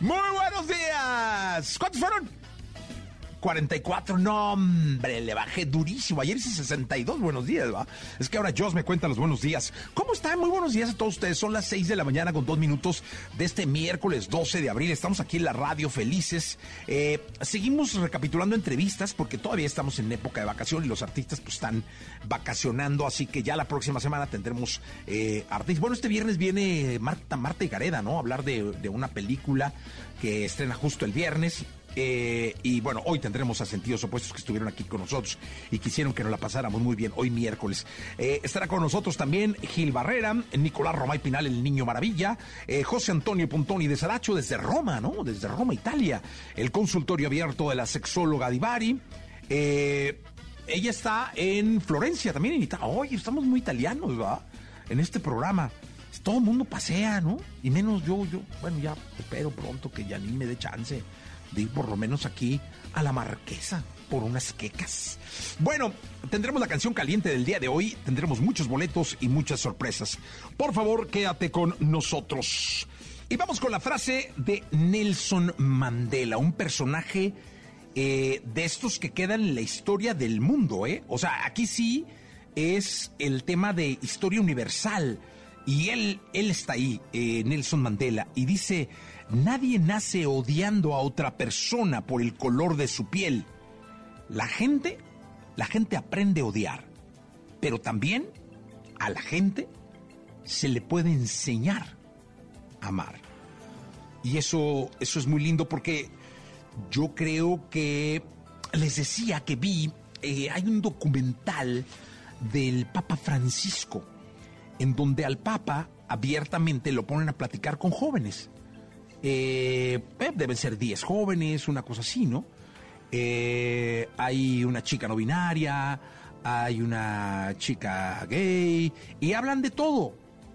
Muy buenos días. ¿Cuántos fueron? 44, no, hombre, le bajé durísimo. Ayer hice 62 buenos días, ¿va? Es que ahora Joss me cuenta los buenos días. ¿Cómo están? Muy buenos días a todos ustedes. Son las 6 de la mañana con dos minutos de este miércoles 12 de abril. Estamos aquí en la radio felices. Eh, seguimos recapitulando entrevistas porque todavía estamos en época de vacación y los artistas pues están vacacionando. Así que ya la próxima semana tendremos eh, artistas. Bueno, este viernes viene Marta, Marta y Gareda, ¿no? Hablar de una película que estrena justo el viernes eh, y bueno, hoy tendremos a sentidos opuestos que estuvieron aquí con nosotros y quisieron que nos la pasáramos muy bien hoy miércoles. Eh, estará con nosotros también Gil Barrera, Nicolás Romay Pinal, el Niño Maravilla, eh, José Antonio Pontoni de Saracho desde Roma, ¿no? Desde Roma, Italia. El consultorio abierto de la sexóloga Divari. ella está en Florencia también en Italia. Oye, estamos muy italianos, ¿verdad? En este programa todo el mundo pasea, ¿no? Y menos yo, yo, bueno, ya espero pronto que ya ni me dé chance de ir por lo menos aquí a la marquesa por unas quecas. Bueno, tendremos la canción caliente del día de hoy, tendremos muchos boletos y muchas sorpresas. Por favor, quédate con nosotros. Y vamos con la frase de Nelson Mandela, un personaje eh, de estos que quedan en la historia del mundo, ¿eh? O sea, aquí sí es el tema de historia universal. Y él, él está ahí, eh, Nelson Mandela, y dice, Nadie nace odiando a otra persona por el color de su piel. La gente, la gente aprende a odiar, pero también a la gente se le puede enseñar a amar. Y eso, eso es muy lindo porque yo creo que les decía que vi, eh, hay un documental del Papa Francisco, en donde al Papa abiertamente lo ponen a platicar con jóvenes eh, eh, deben ser 10 jóvenes, una cosa así, ¿no? Eh, hay una chica no binaria, hay una chica gay, y hablan de todo.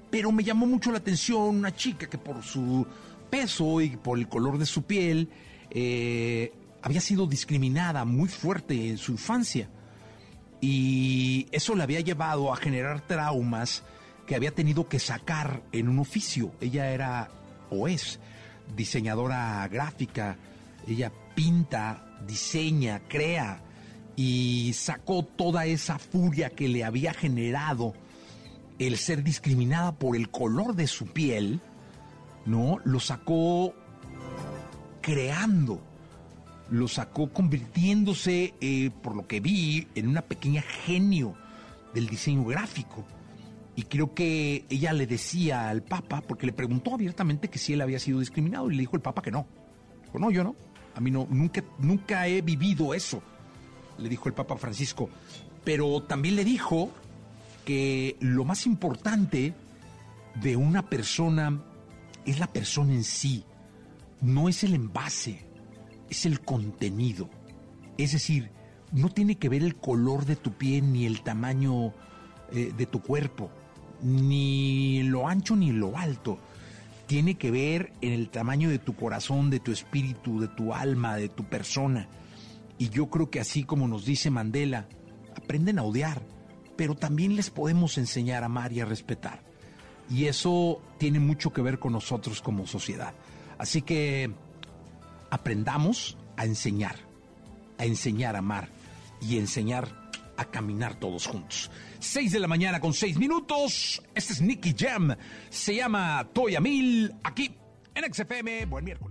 Pero me llamó mucho la atención una chica que por su peso y por el color de su piel había sido discriminada muy fuerte en su infancia. Y eso le había llevado a generar traumas que había tenido que sacar en un oficio. Ella era o es diseñadora gráfica, ella pinta, diseña, crea y sacó toda esa furia que le había generado el ser discriminada por el color de su piel, ¿no? Lo sacó creando, lo sacó convirtiéndose, eh, por lo que vi, en una pequeña genio del diseño gráfico. Y creo que ella le decía al Papa, porque le preguntó abiertamente que si él había sido discriminado, y le dijo el Papa que no. Dijo, no, yo no. A mí no, nunca, nunca he vivido eso, le dijo el Papa Francisco. Pero también le dijo que lo más importante de una persona es la persona en sí, no es el envase, es el contenido. Es decir, no tiene que ver el color de tu piel ni el tamaño eh, de tu cuerpo ni lo ancho ni lo alto. Tiene que ver en el tamaño de tu corazón, de tu espíritu, de tu alma, de tu persona. Y yo creo que así como nos dice Mandela, aprenden a odiar, pero también les podemos enseñar a amar y a respetar. Y eso tiene mucho que ver con nosotros como sociedad. Así que aprendamos a enseñar, a enseñar a amar y enseñar a caminar todos juntos. 6 de la mañana con 6 minutos. Este es Nicky Jam. Se llama Toya Mil. Aquí en XFM. Buen miércoles.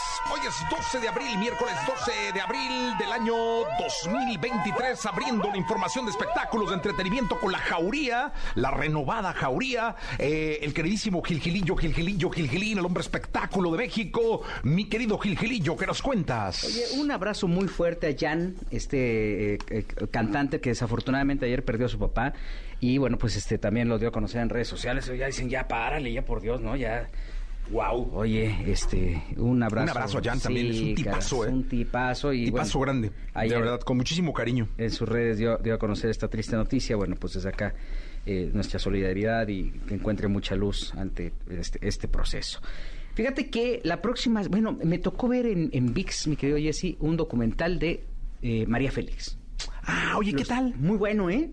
Hoy es 12 de abril, miércoles 12 de abril del año 2023, abriendo la información de espectáculos de entretenimiento con la Jauría, la renovada Jauría, eh, el queridísimo Gilgilillo, Gilgilillo, Gilgilín, el hombre espectáculo de México. Mi querido Gilgilillo, ¿qué nos cuentas? Oye, un abrazo muy fuerte a Jan, este eh, eh, cantante que desafortunadamente ayer perdió a su papá y bueno, pues este también lo dio a conocer en redes sociales. Ya dicen, ya párale, ya por Dios, ¿no? Ya Wow. Oye, este, un abrazo. Un abrazo a Jan también, es un tipazo, ¿eh? Un tipazo y. Tipazo grande. de verdad, con muchísimo cariño. En sus redes dio, dio, a conocer esta triste noticia. Bueno, pues desde acá eh, nuestra solidaridad y que encuentre mucha luz ante este, este, proceso. Fíjate que la próxima, bueno, me tocó ver en, en VIX, mi querido Jesse, un documental de eh, María Félix. Ah, oye, ¿qué tal? Muy bueno, ¿eh?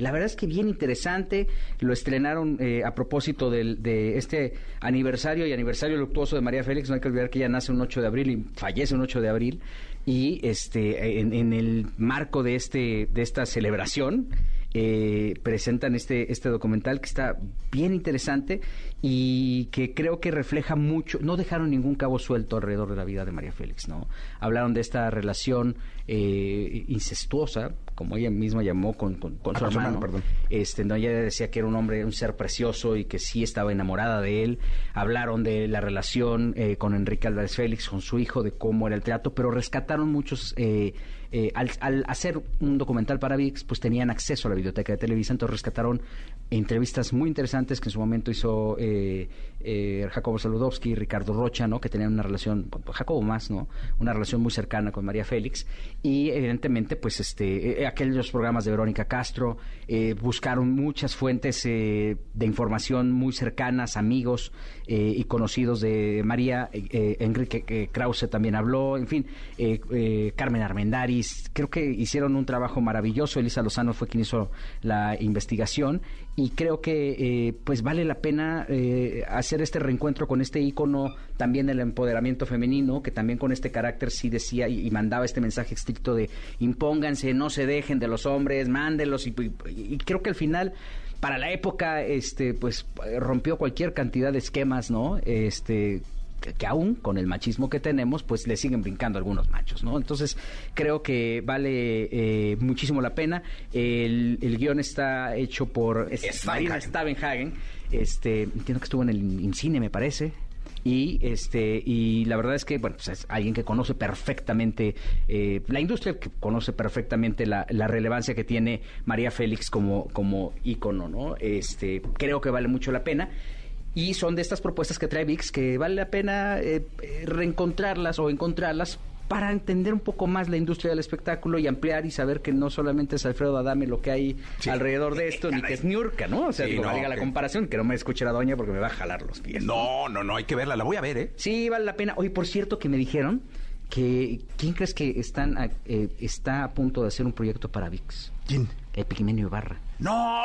La verdad es que bien interesante. Lo estrenaron eh, a propósito de este aniversario y aniversario luctuoso de María Félix. No hay que olvidar que ella nace un 8 de abril y fallece un 8 de abril. Y este, en, el marco de, este, de esta celebración, eh, presentan este, este documental que está bien interesante y que creo que refleja mucho, no dejaron ningún cabo suelto alrededor de la vida de María Félix, ¿no? Hablaron de esta relación eh, incestuosa, como ella misma llamó con, con, su hermano. Este, no, ella decía que era un hombre, un ser precioso y que sí estaba enamorada de él. Hablaron de la relación eh, con Enrique Álvarez Félix, con su hijo, de cómo era el trato, pero rescataron muchos eh, eh, al, hacer un documental para VIX, pues tenían acceso a la biblioteca de Televisa, entonces rescataron entrevistas muy interesantes que en su momento hizo eh, eh, Jacobo Saludowski y Ricardo Rocha, ¿no? Que tenían una relación, Jacobo más, ¿no? Una relación muy cercana con María Félix y evidentemente, pues, este, aquellos programas de Verónica Castro buscaron muchas fuentes de información muy cercanas, amigos y conocidos de María. Enrique Krause también habló, en fin, Carmen Armendari creo que hicieron un trabajo maravilloso. Elisa Lozano fue quien hizo la investigación y creo que eh, pues vale la pena eh, hacer este reencuentro con este ícono también del empoderamiento femenino, que también con este carácter sí decía y, mandaba este mensaje estricto de impónganse, no se dejen de los hombres, mándenlos y, y creo que al final para la época este pues rompió cualquier cantidad de esquemas, ¿no? Este que, aún con el machismo que tenemos, pues le siguen brincando algunos machos, ¿no? Entonces, creo que vale eh, muchísimo la pena. El, el, guion está hecho por Marina Stavenhagen. Este, entiendo que estuvo en el INCINE, me parece y este y la verdad es que bueno pues es alguien que conoce perfectamente eh, la industria que conoce perfectamente la, la, relevancia que tiene María Félix como como ícono no este creo que vale mucho la pena y son de estas propuestas que trae VIX que vale la pena eh, eh, reencontrarlas o encontrarlas para entender un poco más la industria del espectáculo y ampliar y saber que no solamente es Alfredo Adame lo que hay alrededor de esto, ni que es Niurka, ¿no? O sea, no, valga la comparación, que no me escuche la doña porque me va a jalar los pies. No, no, no, hay que verla, la voy a ver, ¿eh? Sí, vale la pena. Oye, por cierto, que me dijeron que ¿quién crees que están eh, está a punto de hacer un proyecto para VIX? ¿Quién? Epiquimenio Ibarra. ¡No!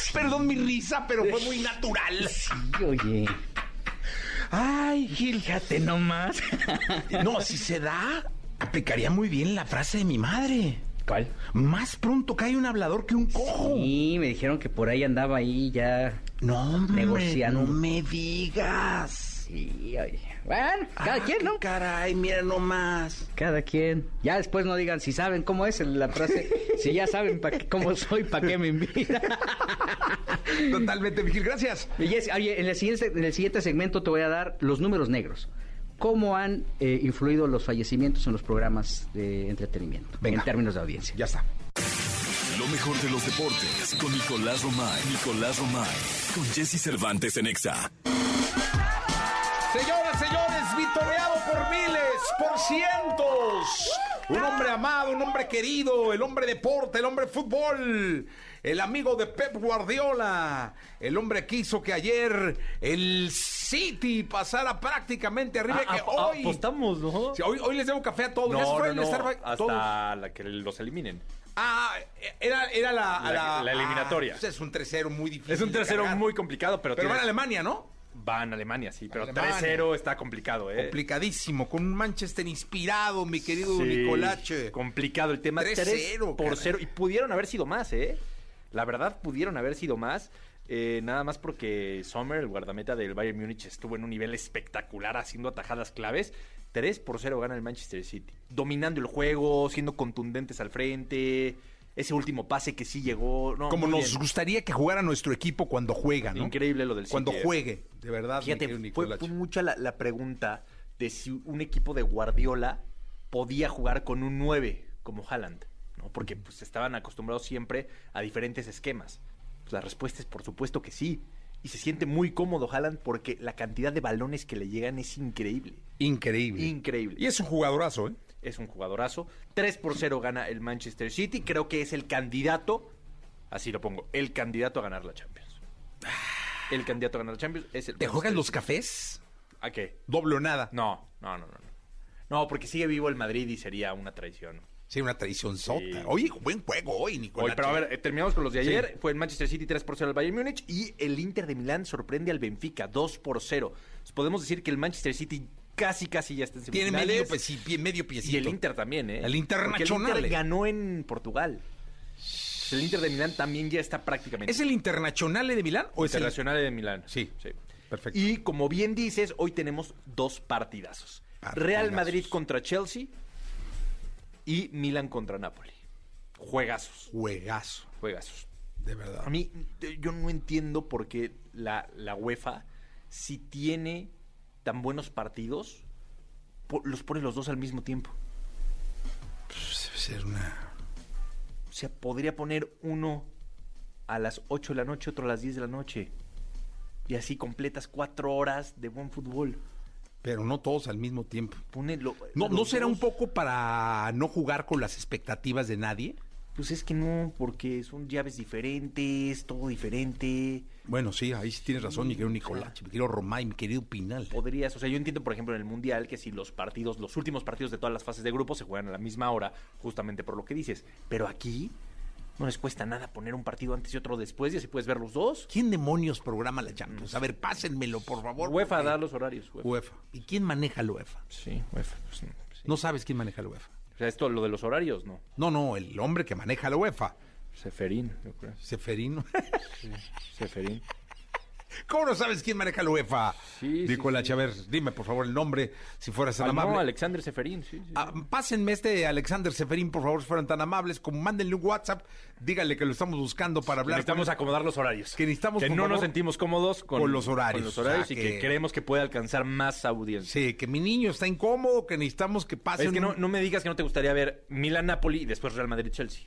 Perdón mi risa, pero fue muy natural. Sí, oye. Ay, Gil. Fíjate nomás. No, si se da, aplicaría muy bien la frase de mi madre. ¿Cuál? Más pronto cae un hablador que un cojo. Sí, me dijeron que por ahí andaba ahí ya no, negociando. No me digas. Sí, oye. Bueno, cada quien, ¿no? Caray, mira nomás. Cada quien. Ya después no digan si saben cómo es la frase. si ya saben pa qué- cómo soy, ¿para qué me invitan? Totalmente, Vigil, gracias. Oye, en el, siguiente, en el siguiente segmento te voy a dar los números negros. ¿Cómo han eh, influido los fallecimientos en los programas de entretenimiento? Venga. En términos de audiencia. Ya está. Lo mejor de los deportes con Nicolás Romay. Nicolás Romay. Con Jesse Cervantes en Exa. Vitoreado por miles, por cientos. Un hombre amado, un hombre querido, el hombre deporte, el hombre fútbol, el amigo de Pep Guardiola, el hombre que hizo que ayer el City pasara prácticamente arriba Ah, que hoy. apostamos, ¿no? Sí, hoy, hoy les debo café a todos. No, fue no, el no, Starbucks, hasta todos. la que los eliminen. Ah, era, era la, La- la eliminatoria. ah, es un 3-0 muy difícil. Es un tercero muy complicado, pero, Pero va en tienes- Alemania, ¿no? Va en Alemania, sí, pero Alemania. 3-0 está complicado, ¿eh? Complicadísimo, con un Manchester inspirado, mi querido Sí, Nicolache. Complicado el tema. 3-0, 3 por caray. 0. Y pudieron haber sido más, ¿eh? La verdad, pudieron haber sido más. eh, nada más porque Sommer, el guardameta del Bayern Múnich, estuvo en un nivel espectacular haciendo atajadas claves. 3 por 0 gana el Manchester City. Dominando el juego, siendo contundentes al frente. Ese último pase que sí llegó. no, Como nos bien. gustaría que jugara nuestro equipo cuando juega, ¿no? Increíble lo del City. Cuando eh. juegue, de verdad. Fíjate, fue mucha la, la pregunta de si un equipo de Guardiola podía jugar con un 9 como Haaland, ¿no? Porque pues estaban acostumbrados siempre a diferentes esquemas. Pues, la respuesta es por supuesto que sí. Y se siente muy cómodo Haaland porque la cantidad de balones que le llegan es increíble. Increíble. Increíble. Y es un jugadorazo, ¿eh? Es un jugadorazo. 3 por 0 gana el Manchester City. Creo que es el candidato, así lo pongo, el candidato a ganar la Champions. El candidato a ganar la Champions es el ¿Te juegan los City. cafés? ¿A qué? Doble o nada. No, no, no, no. No, porque sigue vivo el Madrid y sería una traición. Sí, una traición sota. Sí. Oye, buen juego hoy, Hoy, Nicolache. pero a ver, eh, terminamos con los de Sí. ayer. Fue el Manchester City 3 por 0 al Bayern Múnich y el Inter de Milán sorprende al Benfica 2 por 0. Entonces, podemos decir que el Manchester City casi, casi ya está en Tiene semifinales. medio, medio piecito. Y el Inter también, ¿eh? El Internacional. Porque el Inter ganó en Portugal. El Inter de Milán también ya está prácticamente. ¿Es el Internacional de Milán o es el Internacional de Milán. Sí. Perfecto. Y como bien dices, hoy tenemos dos partidazos. Partidazos. Real Madrid contra Chelsea y Milan contra Napoli. Juegazos, juegazo, juegazos. de verdad? A mí, eh, yo no entiendo por qué la, la UEFA, si tiene tan buenos partidos, los pone los dos al mismo tiempo. Pues debe ser una... O sea, podría poner uno a las 8 de la noche, otro a las 10 de la noche. Y así completas cuatro horas de buen fútbol. Pero no todos al mismo tiempo. Pone lo- ¿No, ¿No será dos. un poco para no jugar con las expectativas de nadie? Pues es que no, porque son llaves diferentes, todo diferente. Bueno, sí, ahí sí tienes razón, mi querido Nicolás, mi querido Romay, mi querido Pinal. Podrías, o sea, yo entiendo, por ejemplo, en el Mundial que si los partidos, los últimos partidos de todas las fases de grupo se juegan a la misma hora, justamente por lo que dices. Pero aquí no les cuesta nada poner un partido antes y otro después y así puedes ver los dos. ¿Quién demonios programa la Champions? A ver, pásenmelo, por favor. UEFA porque- da los horarios. UEFA. UEFA. ¿Y quién maneja la UEFA? Sí, UEFA. pues, sí. No sabes quién maneja la UEFA. O sea, esto, lo de los horarios, no. No, no, el hombre que maneja la UEFA. Seferín, yo creo. Seferino. Seferín. ¿Cómo no sabes quién maneja la UEFA? Sí, sí, Nicolás, sí. ver, dime por favor el nombre, si fueras tan Ah, no, amable. Alexander Seferín, sí. sí. Ah, pásenme este Alexander Seferín, por favor, si fueran tan amables, como mándenle un WhatsApp, díganle que lo estamos buscando para hablar. necesitamos con- acomodar los horarios. Que necesitamos, Que no nos sentimos cómodos con, con los horarios, con los horarios o sea, y que... que- creemos que puede alcanzar más audiencia. Sí, que mi niño está incómodo, que necesitamos que pase. Es que no, no me digas que no te gustaría ver Milan-Napoli y después Real Madrid-Chelsea.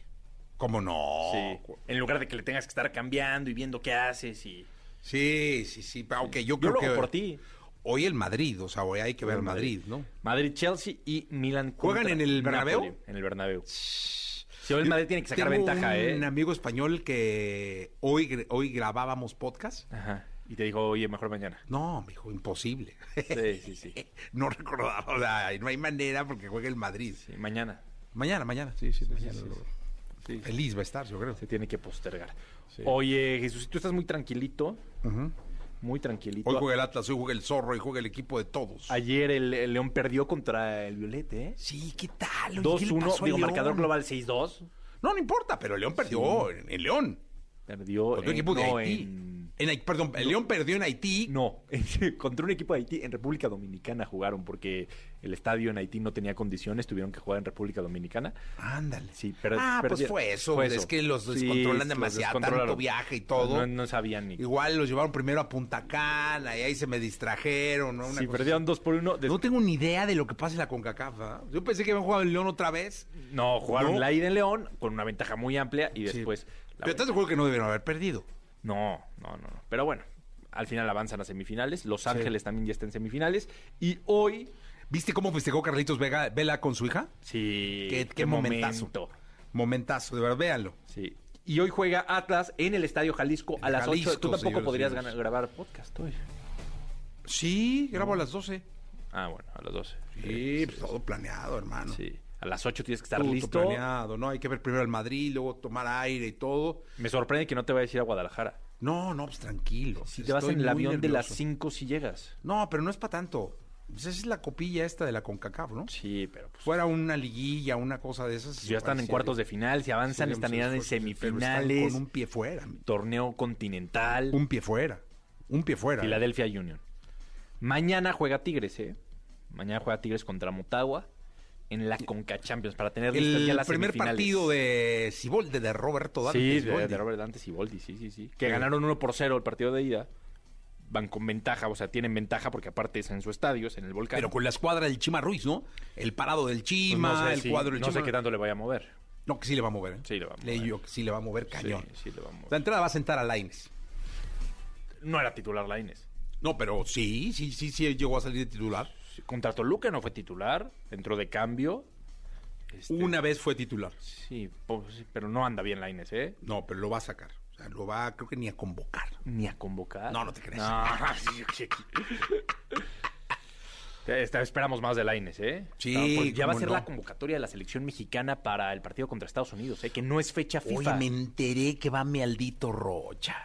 ¿Cómo no? Sí. En lugar de que le tengas que estar cambiando y viendo qué haces y... Sí, sí, sí. Ok, yo Yo creo lo que. por ti. Hoy el Madrid, o sea, hoy hay que ver el Madrid, ¿no? Madrid-Chelsea y Milan ¿Juegan en el Bernabéu? Napoli, en el Bernabéu. Si hoy el Madrid tiene que sacar Tengo ventaja, un ¿eh? amigo español que hoy, hoy grabábamos podcast. Ajá. Y te dijo, oye, mejor mañana. No, me dijo, imposible. Sí, sí, sí. no recordaba, o sea, no hay manera porque juega el Madrid. Sí, mañana. Mañana, mañana, sí, sí, mañana. sí, sí. Feliz va a estar, yo creo. Se tiene que postergar. Oye, Jesús, tú estás muy tranquilito. Muy tranquilito. Hoy juega el Atlas, hoy juega el Zorro, hoy juega el equipo de todos. Ayer el, el León perdió contra el Violete, ¿eh? Sí, ¿qué tal? Oye, ¿qué le 2-1, pasó a digo, León? marcador global 6-2. No, no importa, pero León perdió en, en León. Perdió en, equipo de no, Haití. en, En, perdón, el León perdió en Haití. No, contra un equipo de Haití en República Dominicana jugaron porque el estadio en Haití no tenía condiciones, tuvieron que jugar en República Dominicana. Ándale. Sí, pero ah, pues fue eso. fue Es que los Sí, descontrolan demasiado, tanto viaje y todo. No, no sabían ni. Igual los llevaron primero a Punta Cana y ahí se me distrajeron, ¿no? Una Sí, cosa perdieron dos por uno. des- No tengo ni idea de lo que pasa en la CONCACAF, ¿verdad? Yo pensé que habían jugado el León otra vez. No, jugaron No. la ida en León con una ventaja muy amplia y Sí. después. la Pero estás de acuerdo que no debieron haber perdido. No, no, no, no. Pero bueno, al final avanzan a semifinales. Los Ángeles también ya están en semifinales. Y hoy, ¿Viste cómo festejó Carlitos Vega, Vela con su hija? sí. Qué- qué momentazo. momento. Momentazo, de verdad, véanlo. Sí. Y hoy juega Atlas en el Estadio Jalisco a las 8. Jalisco, Tú tampoco podrías señores. grabar podcast hoy. Sí, grabo a las 12. Ah, bueno, a las 12. Sí, pues todo planeado, hermano. Sí. A las 8 tienes que estar Todo listo. planeado, ¿no? Hay que ver primero el Madrid, luego tomar aire y todo. Me sorprende que no te vayas a ir a Guadalajara. No, no, pues tranquilo. Si te vas en el avión de las nervioso. 5 si llegas. No, pero no es para tanto. Pues esa es la copilla esta de la CONCACAF, ¿no? Sí, pero pues. Fuera una liguilla, una cosa de esas. si ya están en cuartos de final, si avanzan, estarían en semifinales. Con un pie fuera. Torneo continental. Un pie fuera. Un pie fuera. Philadelphia Union. Mañana juega Tigres, ¿eh? Mañana juega Tigres contra Motagua en la Conca Champions para tener listas ya El las primer semifinales. partido de Sibolde, de Roberto Dante. Sí, de, Siboldi. de Robert Dantes y Boldi, sí, sí, sí. Que Sí. ganaron 1 por 0 el partido de ida. Van con ventaja, o sea, tienen ventaja porque aparte es en su estadio, es en el volcán. Pero con la escuadra del Chima Ruiz, ¿no? El parado del Pues Chima, no sé el cuadro del No Chima. sé qué tanto le vaya a mover. No, que sí le va a mover, ¿eh? Sí le va a mover. Leí yo que sí le va a mover cañón. Sí, sí le va a mover. La entrada va a sentar a Laines. No era titular Laines. No, pero sí, sí, sí, sí llegó a salir de titular. Contra Toluca no fue titular, entró de cambio. Este, Una vez fue titular. Sí, pues, sí, pero no anda bien Laines, ¿eh? No, pero lo va a sacar. O sea, lo va, creo que ni a convocar. Ni a convocar. No, no te crees. No. Esta- Esperamos más de Laines, ¿eh? Sí, No, ya va a ser no. la convocatoria de la selección mexicana para el partido contra Estados Unidos, ¿eh? Que no es fecha FIFA. Oye, me enteré que va mi Aldito Rocha.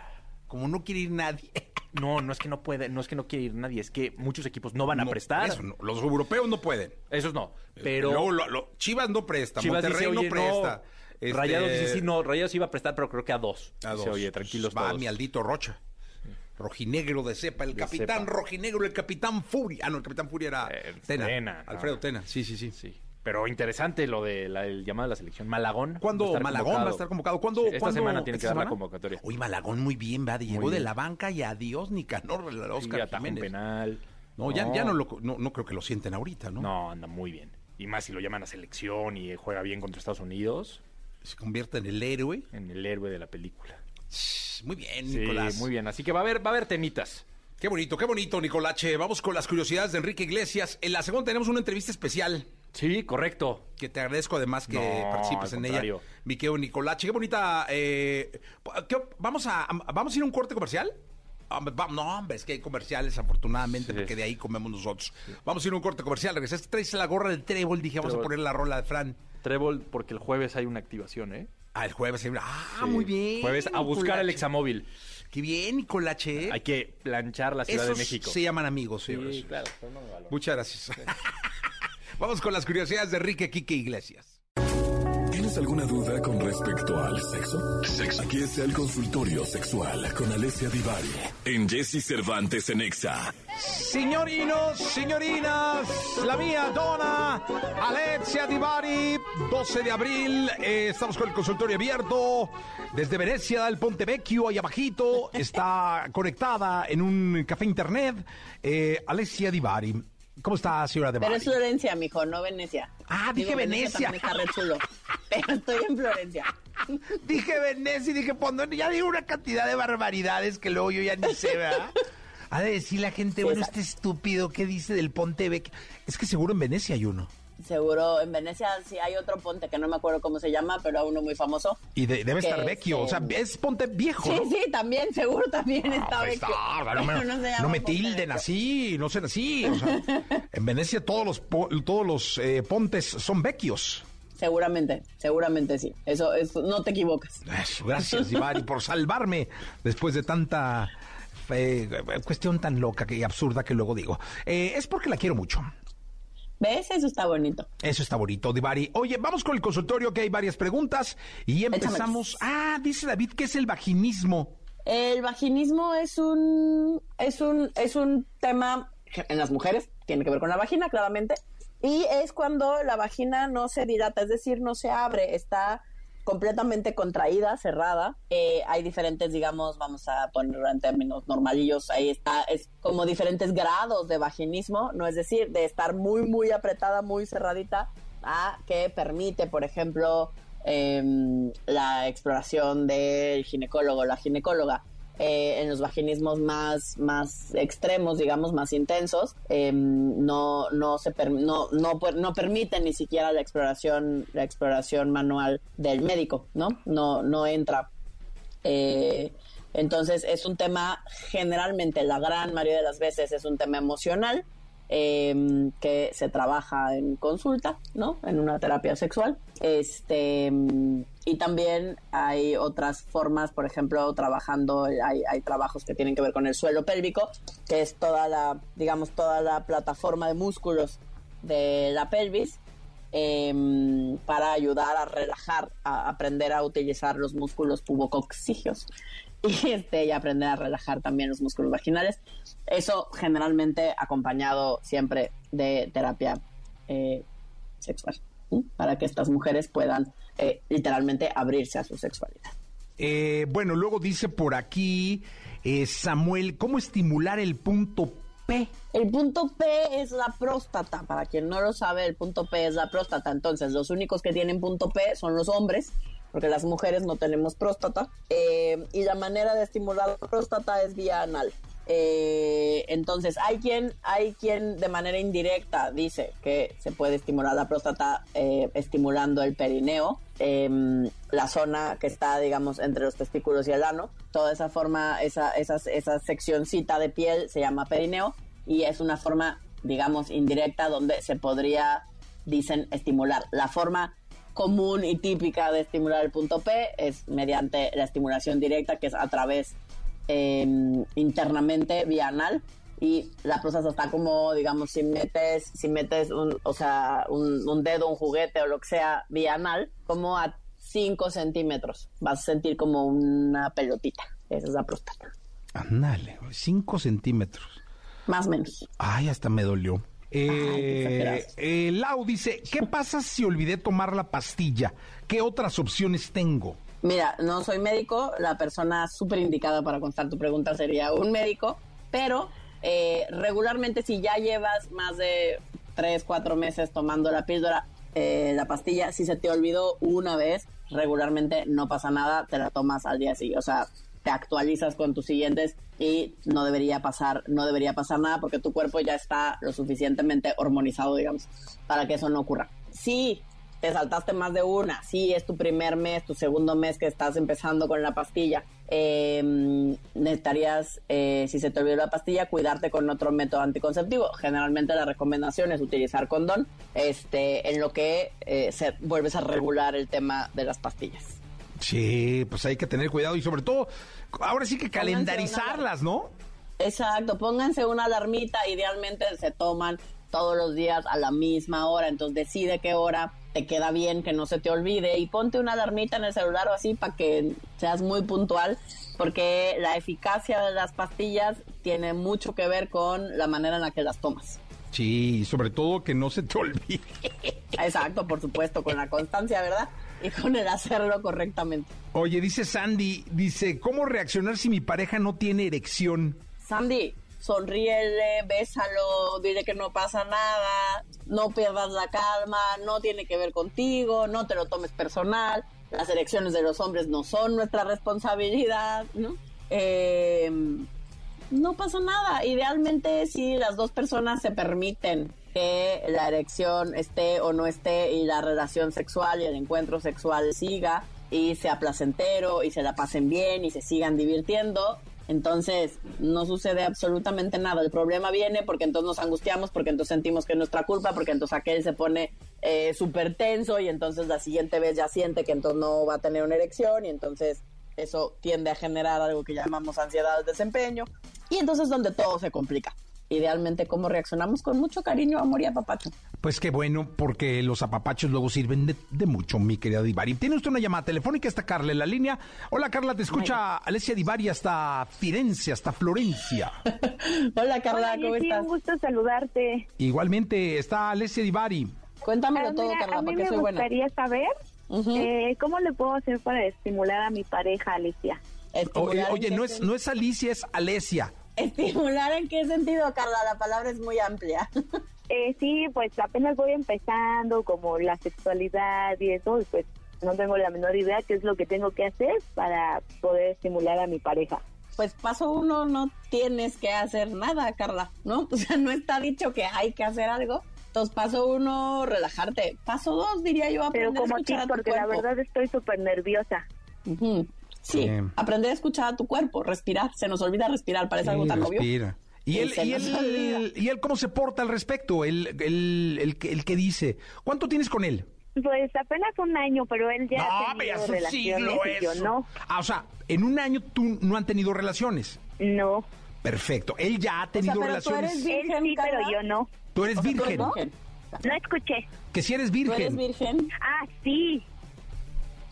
Como no quiere ir nadie. No, no es que no puede, no es que no quiere ir nadie, es que muchos equipos no van a No, prestar. eso no, Los europeos no pueden. Esos no. Pero Luego lo- lo- Chivas no presta, Chivas Monterrey dice, oye, no presta. Este, Rayados dice, sí, no, Rayados iba a prestar, pero creo que a dos. A Dice, dos. oye, tranquilos Va todos. mi Aldito Rocha. Rojinegro de cepa, el De capitán cepa. rojinegro, el capitán Furia. Ah, no, el capitán Furia era Eh, Tena. Tena, no. Alfredo Tena, sí, sí, sí. Sí. Pero interesante lo de la- el llamado a la selección. Malagón. ¿Cuándo va Malagón va a estar convocado? ¿Cuándo, Sí, esta cuándo- semana tiene que dar la convocatoria. Uy, Malagón muy bien, va. Llegó de la banca y adiós, Nicanor, Sí, Oscar Jiménez. penal. No, ya, ya no, lo, no, no creo que lo sienten ahorita, ¿no? No, anda muy bien. Y más si lo llaman a selección y juega bien contra Estados Unidos, Se convierte en el héroe. en el héroe de la película. Muy bien, Sí, Nicolás. muy bien. Así que va a haber, va a haber temitas. Qué bonito, qué bonito, Nicolache. Vamos con las curiosidades de Enrique Iglesias. En la segunda tenemos una entrevista especial. Sí, correcto. Que te agradezco además que No, participes en ella. contrario. Mi querido Nicolache, qué bonita. eh, ¿qué- vamos, a, ¿Vamos a ir a un corte comercial? No, hombre, es que hay comerciales, afortunadamente, Sí. porque de ahí comemos nosotros. Vamos a ir a un corte comercial. Regresaste, traes la gorra del trébol. Dije, vamos a poner la rola de Fran. Trébol, porque el jueves hay una activación, ¿eh? Ah, el jueves. hay una- Ah, Sí. muy bien. Jueves a buscar el examóvil. Qué bien, Nicolache. Hay que planchar la Ciudad Esos de México. se llaman amigos, Sí, claro. no me. Muchas gracias. Vamos con las curiosidades de Enrique Quique Iglesias. ¿Tienes alguna duda con respecto al sexo? Aquí está el consultorio sexual con Alessia Divari en Jesse Cervantes en Exa. Signorinos, signorinas, la mía dona, Alexia Divari, 12 de abril, eh, estamos con el consultorio abierto desde Venecia, del Ponte Vecchio, ahí abajito, está conectada en un café internet, eh, Alexia Divari. ¿Cómo está, señora Divari? Pero es Florencia, mijo, no Venecia. Ah, dije Venecia. también está re chulo. Pero estoy en Florencia. Dije Venecia y dije, pues no, ya digo una cantidad de barbaridades que luego yo ya ni sé, ¿verdad? Ha de decir la gente, Sí, bueno, exacto. este estúpido, ¿qué dice del Ponte Vecchio? Es que seguro en Venecia hay uno. Seguro en Venecia sí hay otro ponte que no me acuerdo cómo se llama, pero uno muy famoso. Y de- debe estar es, vecchio, o sea, es Ponte Viejo. Sí, ¿no? sí, también, seguro también Ah, está pues vecchio. está, no, me, no tilden así, no sean así. o sea, en Venecia todos los, todos los eh, pontes son vecchios. Seguramente, seguramente sí. Eso, eso no te equivocas. Eso, gracias, Ivari, por salvarme después de tanta eh, cuestión tan loca y absurda que luego digo. Eh, es porque la quiero mucho. ¿Ves? Eso está bonito. Eso está bonito, Divari. Oye, vamos con el consultorio que hay varias preguntas y empezamos. Ah, dice David que es el vaginismo. El vaginismo es un, es un, es un tema en las mujeres, tiene que ver con la vagina, claramente, y es cuando la vagina no se dilata, es decir, no se abre, está completamente contraída, cerrada. Eh, hay diferentes, digamos, vamos a ponerlo en términos normalillos, ahí está, es como diferentes grados de vaginismo, no es decir, de estar muy, muy apretada, muy cerradita, a que permite, por ejemplo, em, la exploración del ginecólogo, la ginecóloga. Eh, en los vaginismos más, más extremos, digamos, más intensos, em, no, no, se no, no, no permiten ni siquiera la exploración, la exploración manual del médico, ¿no? No, no entra. Eh, entonces es un tema, generalmente, la gran mayoría de las veces es un tema emocional Em, que se trabaja en consulta, ¿no? En una terapia sexual. Este, y también hay otras formas, por ejemplo, trabajando, hay, trabajos que tienen que ver con el suelo pélvico, que es toda la, digamos, toda la plataforma de músculos de la pelvis. Em, para ayudar a relajar, a aprender a utilizar los músculos pubococcígeos y, este, y aprender a relajar también los músculos vaginales. Eso generalmente acompañado siempre de terapia eh, sexual, para que estas mujeres puedan eh, literalmente abrirse a su sexualidad. Eh, bueno, luego dice por aquí Samuel, ¿cómo estimular el punto P? El punto P es la próstata. Para quien no lo sabe, el punto P es la próstata. Entonces, los únicos que tienen punto P son los hombres porque las mujeres no tenemos próstata. Eh, y la manera de estimular la próstata es vía anal. Eh, entonces, hay quien, hay quien de manera indirecta dice que se puede estimular la próstata eh, estimulando el perineo, em, la zona que está, digamos, entre los testículos y el ano. Toda esa forma, esa, esa, esa seccioncita de piel se llama perineo y es una forma, digamos, indirecta donde se podría, dicen, estimular. La forma común y típica de estimular el punto P es mediante la estimulación directa, que es a través em, internamente vía anal. Y la próstata está como, digamos, si metes, si metes un, o sea, un, dedo, un juguete o lo que sea vía anal, como a 5 centímetros. Vas a sentir como una pelotita. Esa es la próstata. Ándale, 5 centímetros. Más o menos. Ay, hasta me dolió. Eh, eh, Lau dice, ¿qué pasa si olvidé tomar la pastilla? ¿Qué otras opciones tengo? Mira, no soy médico, la persona súper indicada para contestar tu pregunta sería un médico, pero eh, regularmente si ya llevas más de tres, cuatro meses tomando la píldora, eh, la pastilla, si se te olvidó una vez, regularmente no pasa nada, te la tomas al día siguiente. O sea, te actualizas con tus siguientes y no debería pasar, no debería pasar nada porque tu cuerpo ya está lo suficientemente hormonizado, digamos, para que eso no ocurra. Si te saltaste más de una, si es tu primer mes, tu segundo mes que estás empezando con la pastilla, em, necesitarías, eh, si se te olvidó la pastilla, cuidarte con otro método anticonceptivo. Generalmente la recomendación es utilizar condón, este, en lo que eh, se, vuelves a regular el tema de las pastillas. Sí, pues hay que tener cuidado y sobre todo, ahora sí que calendarizarlas, ¿no? Exacto, pónganse una alarmita, idealmente se toman todos los días a la misma hora, entonces decide qué hora te queda bien, que no se te olvide y ponte una alarmita en el celular o así para que seas muy puntual, porque la eficacia de las pastillas tiene mucho que ver con la manera en la que las tomas. Sí, sobre todo que no se te olvide. Exacto, por supuesto, con la constancia, ¿verdad? Y con el hacerlo correctamente. Oye, dice Sandy, dice, ¿cómo reaccionar si mi pareja no tiene erección? Sandy, sonríele, bésalo, dile que no pasa nada, no pierdas la calma, no tiene que ver contigo, no te lo tomes personal, las erecciones de los hombres no son nuestra responsabilidad, ¿no? Eh, no pasa nada. Idealmente, si las dos personas se permiten que la erección esté o no esté y la relación sexual y el encuentro sexual siga y sea placentero y se la pasen bien y se sigan divirtiendo, entonces no sucede absolutamente nada. El problema viene porque entonces nos angustiamos, porque entonces sentimos que es nuestra culpa, porque entonces aquel se pone eh, súper tenso y entonces la siguiente vez ya siente que entonces no va a tener una erección y entonces eso tiende a generar algo que llamamos ansiedad del desempeño y entonces es donde todo se complica. Idealmente cómo reaccionamos con mucho cariño, amor y apapacho. Pues qué bueno, porque los apapachos luego sirven de, de mucho, mi querida Divari. Tiene usted una llamada telefónica, está Carla en la línea. Hola Carla, te escucha Alessia Divari hasta Firenze, hasta Florencia. Hola Carla, Hola, ¿cómo Jessy, estás? un gusto saludarte. Igualmente está Alessia Divari. Cuéntamelo Ah, todo, Carla, a mí porque me soy buena. gustaría saber eh, cómo le puedo hacer para estimular a mi pareja, Alicia. Oye, Estimular, oye, ¿en qué no es, no es Alicia, es Alesia. ¿Estimular en qué sentido, Carla? La palabra es muy amplia. Eh, sí, pues apenas voy empezando, como la sexualidad y eso, y pues no tengo la menor idea qué es lo que tengo que hacer para poder estimular a mi pareja. Pues paso uno, no tienes que hacer nada, Carla, ¿no? O sea, no está dicho que hay que hacer algo. Entonces, paso uno, relajarte. Paso dos, diría yo, Pero aprender a como escuchar a tu porque la verdad estoy súper nerviosa. Ujú. Sí, Sí. aprender a escuchar a tu cuerpo, respirar. Se nos olvida respirar, parece algo tan obvio. respira. ¿Y Sí, él, se y, nos él. ¿Y él cómo se porta al respecto? El, el, el, que- el que dice. ¿Cuánto tienes con él? Pues apenas un año, pero él ya ha hombre, tenido relaciones siglo y yo no. Ah, o sea, en un año tú no han tenido relaciones. No. Perfecto. Él ya ha O sea, tenido pero tú relaciones. eres Él virgen, sí, pero yo no. Tú eres O sea, tú eres virgen. virgen. No escuché. Que si eres ¿Tú eres virgen. virgen? Ah, sí.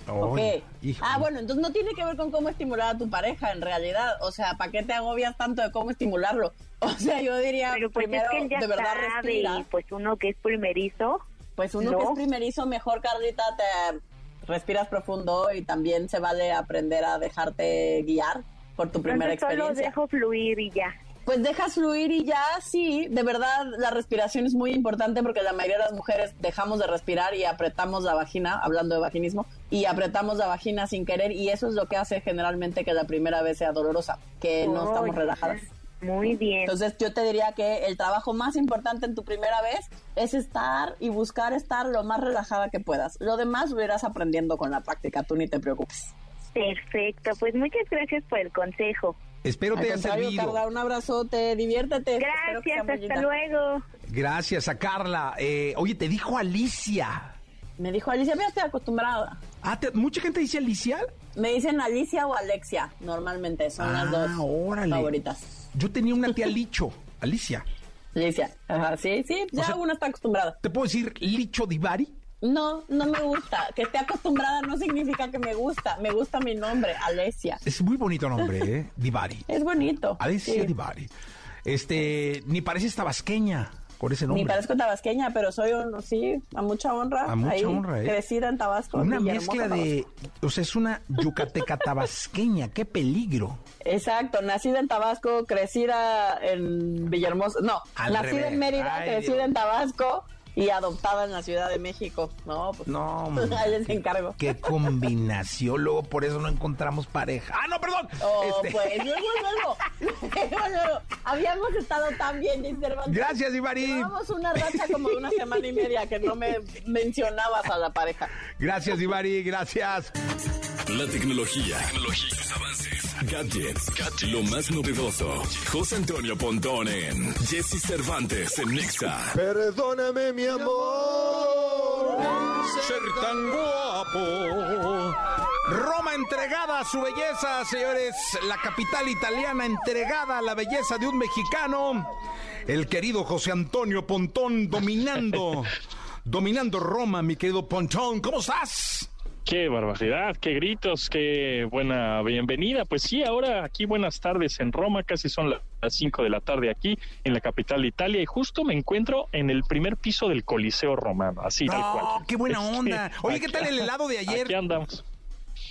Ok. Ay, híjole. Ah, bueno, entonces no tiene que ver con cómo estimular a tu pareja, en realidad. O sea, ¿para qué te agobias tanto de cómo estimularlo? O sea, yo diría, Pero pues primero, es que él ya de verdad, sabe respira. pues uno que es primerizo. Pues uno ¿no? que es primerizo, mejor, Carlita, te respiras profundo y también se vale aprender a dejarte guiar por tu primera Entonces solo experiencia. dejo fluir y ya. Pues dejas fluir y ya, sí, de verdad la respiración es muy importante porque la mayoría de las mujeres dejamos de respirar y apretamos la vagina, hablando de vaginismo, y apretamos la vagina sin querer y eso es lo que hace generalmente que la primera vez sea dolorosa, que no estamos relajadas. Muy bien. Entonces yo te diría que el trabajo más importante en tu primera vez es estar y buscar estar lo más relajada que puedas. Lo demás lo irás aprendiendo con la práctica, tú ni te preocupes. Perfecto. Pues muchas gracias por el consejo. Espero Al te haya servido. Carla, un abrazote, diviértete. Sea Gracias, hasta luego. Gracias a Carla. Eh, oye, te dijo Alicia. Me dijo Alicia, ya estoy acostumbrada. Ah, te- ¿mucha gente dice Alicia? Me dicen Alicia o Alexia, normalmente, son las dos Ah, órale. favoritas. Yo tenía una tía Licho. Alicia. Alicia, ajá, sí, sí, ya sea- una está acostumbrada. ¿Te puedo decir Licho Divari? No, no me gusta. Que esté acostumbrada no significa que me gusta. Me gusta mi nombre, Alesia. Es muy bonito nombre, ¿eh? Divari. Es bonito. Alicia sí. Divari. Este, ni pareces tabasqueña con ese nombre. Ni parezco tabasqueña, pero soy un, sí, a mucha honra. A mucha Ahí, honra, ¿eh? Crecida en Tabasco. Una mezcla de, o sea, es una yucateca tabasqueña, qué peligro. Exacto, nacida en Tabasco, crecida en Villahermosa. No, Al nacida revés. en Mérida, Ay, crecida Dios. en Tabasco y adoptada en la Ciudad de México. No, pues. No. Ahí les encargo. Qué combinación, luego por eso no encontramos pareja. Ah, no, perdón. Oh, Este, pues, luego, luego, luego, luego. Habíamos estado tan bien, Cervantes. Gracias, Divari. Llevamos una racha como de una semana y media que no me mencionabas a la pareja. Gracias, Divari, gracias. La tecnología, tecnología, sus avances, gadgets, gadgets, lo más novedoso. José Antonio Pontón en Jesse Cervantes en Nexa. Perdóname, mi amor. Ser tan guapo. Roma entregada a su belleza, señores. La capital italiana entregada a la belleza de un mexicano. El querido José Antonio Pontón dominando, dominando Roma, mi querido Pontón. ¿Cómo estás? Qué barbaridad, qué gritos, qué buena bienvenida. Pues sí, ahora aquí buenas tardes en Roma, casi son la- las 5 de la tarde aquí en la capital de Italia y justo me encuentro en el primer piso del Coliseo Romano, así tal cual. Qué buena onda. Oye, ¿qué aquí- tal el helado de ayer? Aquí andamos.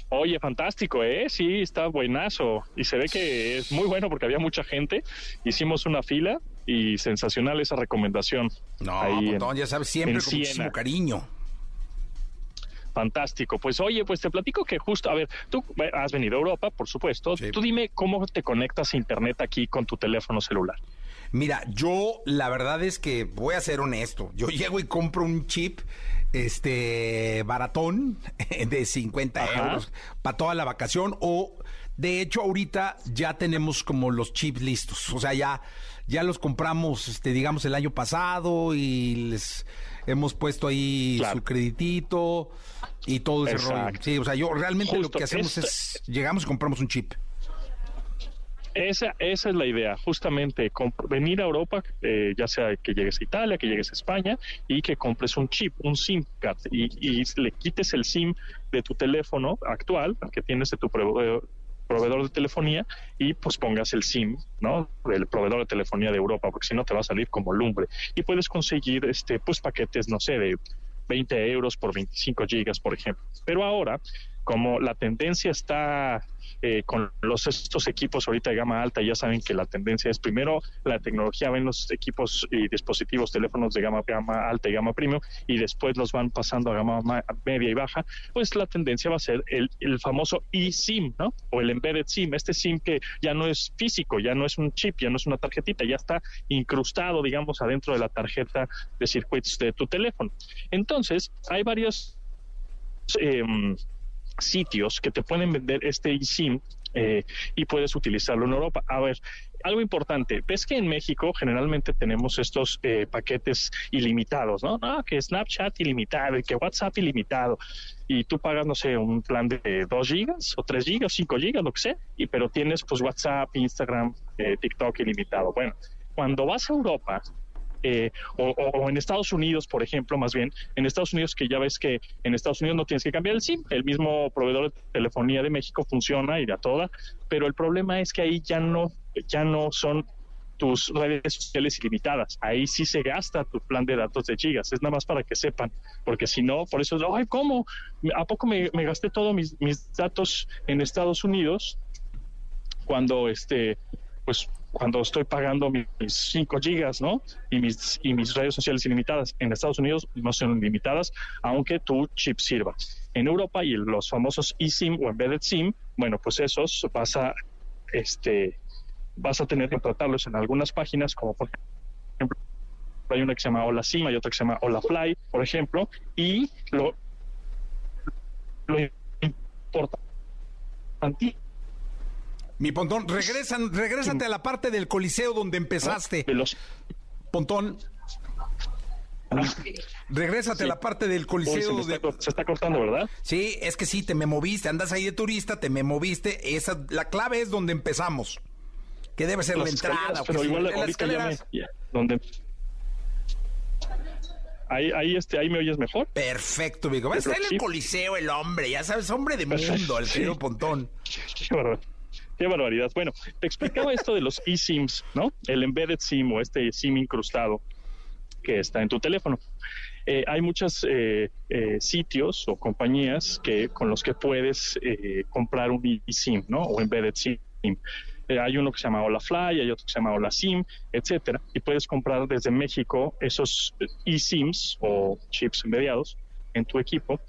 Oye, fantástico, ¿eh? Sí, está buenazo. Y se ve que es muy bueno porque había mucha gente. Hicimos una fila y sensacional esa recomendación. No, en- Pontón, ya sabes, siempre con muchísimo Siena. cariño. Fantástico. Pues oye, pues te platico que justo, a ver, tú eh, has venido a Europa, por supuesto. Sí. Tú dime cómo te conectas a Internet aquí con tu teléfono celular. Mira, yo la verdad es que voy a ser honesto. Yo llego y compro un chip, este, baratón de 50 Ajá. euros para toda la vacación o, de hecho, ahorita ya tenemos como los chips listos. O sea, ya, ya los compramos, este, digamos, el año pasado y les hemos puesto ahí Claro. su creditito y todo ese rollo. Exacto. Sí, o sea, yo realmente lo que hacemos es, llegamos y compramos un chip. Esa, esa es la idea, justamente venir a Europa, eh, ya sea que llegues a Italia, que llegues a España y que compres un chip, un SIM card y, y le quites el SIM de tu teléfono actual, que tienes de tu proveedor, proveedor de telefonía y pues pongas el SIM, ¿no? El proveedor de telefonía de Europa, porque si no te va a salir como lumbre. Y puedes conseguir, este, pues paquetes, no sé, de 20 euros por 25 gigas, por ejemplo. Pero ahora, como la tendencia está eh, con los estos equipos ahorita de gama alta, ya saben que la tendencia es primero la tecnología ven los equipos y dispositivos, teléfonos de gama, gama alta y gama premium, y después los van pasando a gama media y baja, pues la tendencia va a ser el, el famoso eSIM, ¿no? O el embedded SIM, este SIM que ya no es físico, ya no es un chip, ya no es una tarjetita, ya está incrustado, digamos, adentro de la tarjeta de circuitos de tu teléfono. Entonces, hay varios eh, sitios que te pueden vender este eSIM eh, y puedes utilizarlo en Europa. A ver, algo importante, ves que en México generalmente tenemos estos eh, paquetes ilimitados, ¿no? Ah, que Snapchat ilimitado que WhatsApp ilimitado. Y tú pagas, no sé, un plan de 2 gigas o 3 gigas, 5 gigas, lo que sea, y, pero tienes pues WhatsApp, Instagram, eh, TikTok ilimitado. Bueno, cuando vas a Europa, eh, o, en Estados Unidos, por ejemplo, más bien, en Estados Unidos que ya ves que en Estados Unidos no tienes que cambiar el SIM, el mismo proveedor de telefonía de México funciona y da toda, pero el problema es que ahí ya no, ya no son tus redes sociales ilimitadas. Ahí sí se gasta tu plan de datos de gigas. Es nada más para que sepan, porque si no, por eso, ay, ¿cómo? ¿A poco me, me gasté todos mis, mis datos en Estados Unidos cuando este, pues cuando estoy pagando mis 5 gigas, ¿no? Y mis, y mis redes sociales ilimitadas. En Estados Unidos no son ilimitadas, aunque tu chip sirva. En Europa y los famosos eSIM o embedded SIM, bueno, pues esos vas a, este, vas a tener que tratarlos en algunas páginas, como por ejemplo, hay una que se llama Hola SIM, hay otra que se llama Hola Fly, por ejemplo, y lo, lo importante mi Pontón, regresan, regrésate a la parte del Coliseo donde empezaste. Pontón. Regrésate a la parte del Coliseo. se, está, cortando, ¿verdad? Sí, es que sí, te me moviste, andas ahí de turista, te me moviste. Esa, la clave es donde empezamos. Que debe ser la entrada. Pero igual ahorita ya me, donde Ahí, ahí, este, ahí me oyes mejor. Perfecto, Vigo. Va a estar en el Coliseo el hombre, ya sabes, hombre de mundo, el querido Pontón. Qué barbaridad. Bueno, te explicaba esto de los eSIMs, ¿no? El embedded SIM o este SIM incrustado que está en tu teléfono. Eh, hay muchos eh, eh, sitios o compañías que con los que puedes comprar un eSIM, ¿no? O embedded SIM. hay uno que se llama Hola Fly, hay otro que se llama Hola SIM, etcétera, y puedes comprar desde México esos eSIMs o chips embediados en tu equipo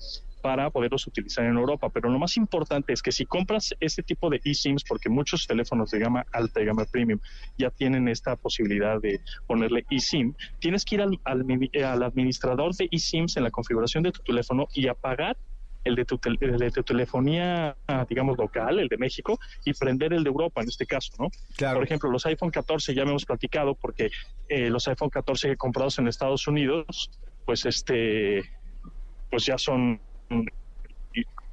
para poderlos utilizar en Europa. Pero lo más importante es que si compras este tipo de eSIMs, porque muchos teléfonos de gama alta y gama premium ya tienen esta posibilidad de ponerle eSIM, tienes que ir al, al, administrador de eSIMs en la configuración de tu teléfono y apagar el de tu, de tu telefonía, digamos, local, el de México, y prender el de Europa en este caso, ¿no? Por ejemplo, los iPhone 14 ya me hemos platicado porque eh, los iPhone 14 comprados en Estados Unidos, pues este, pues ya son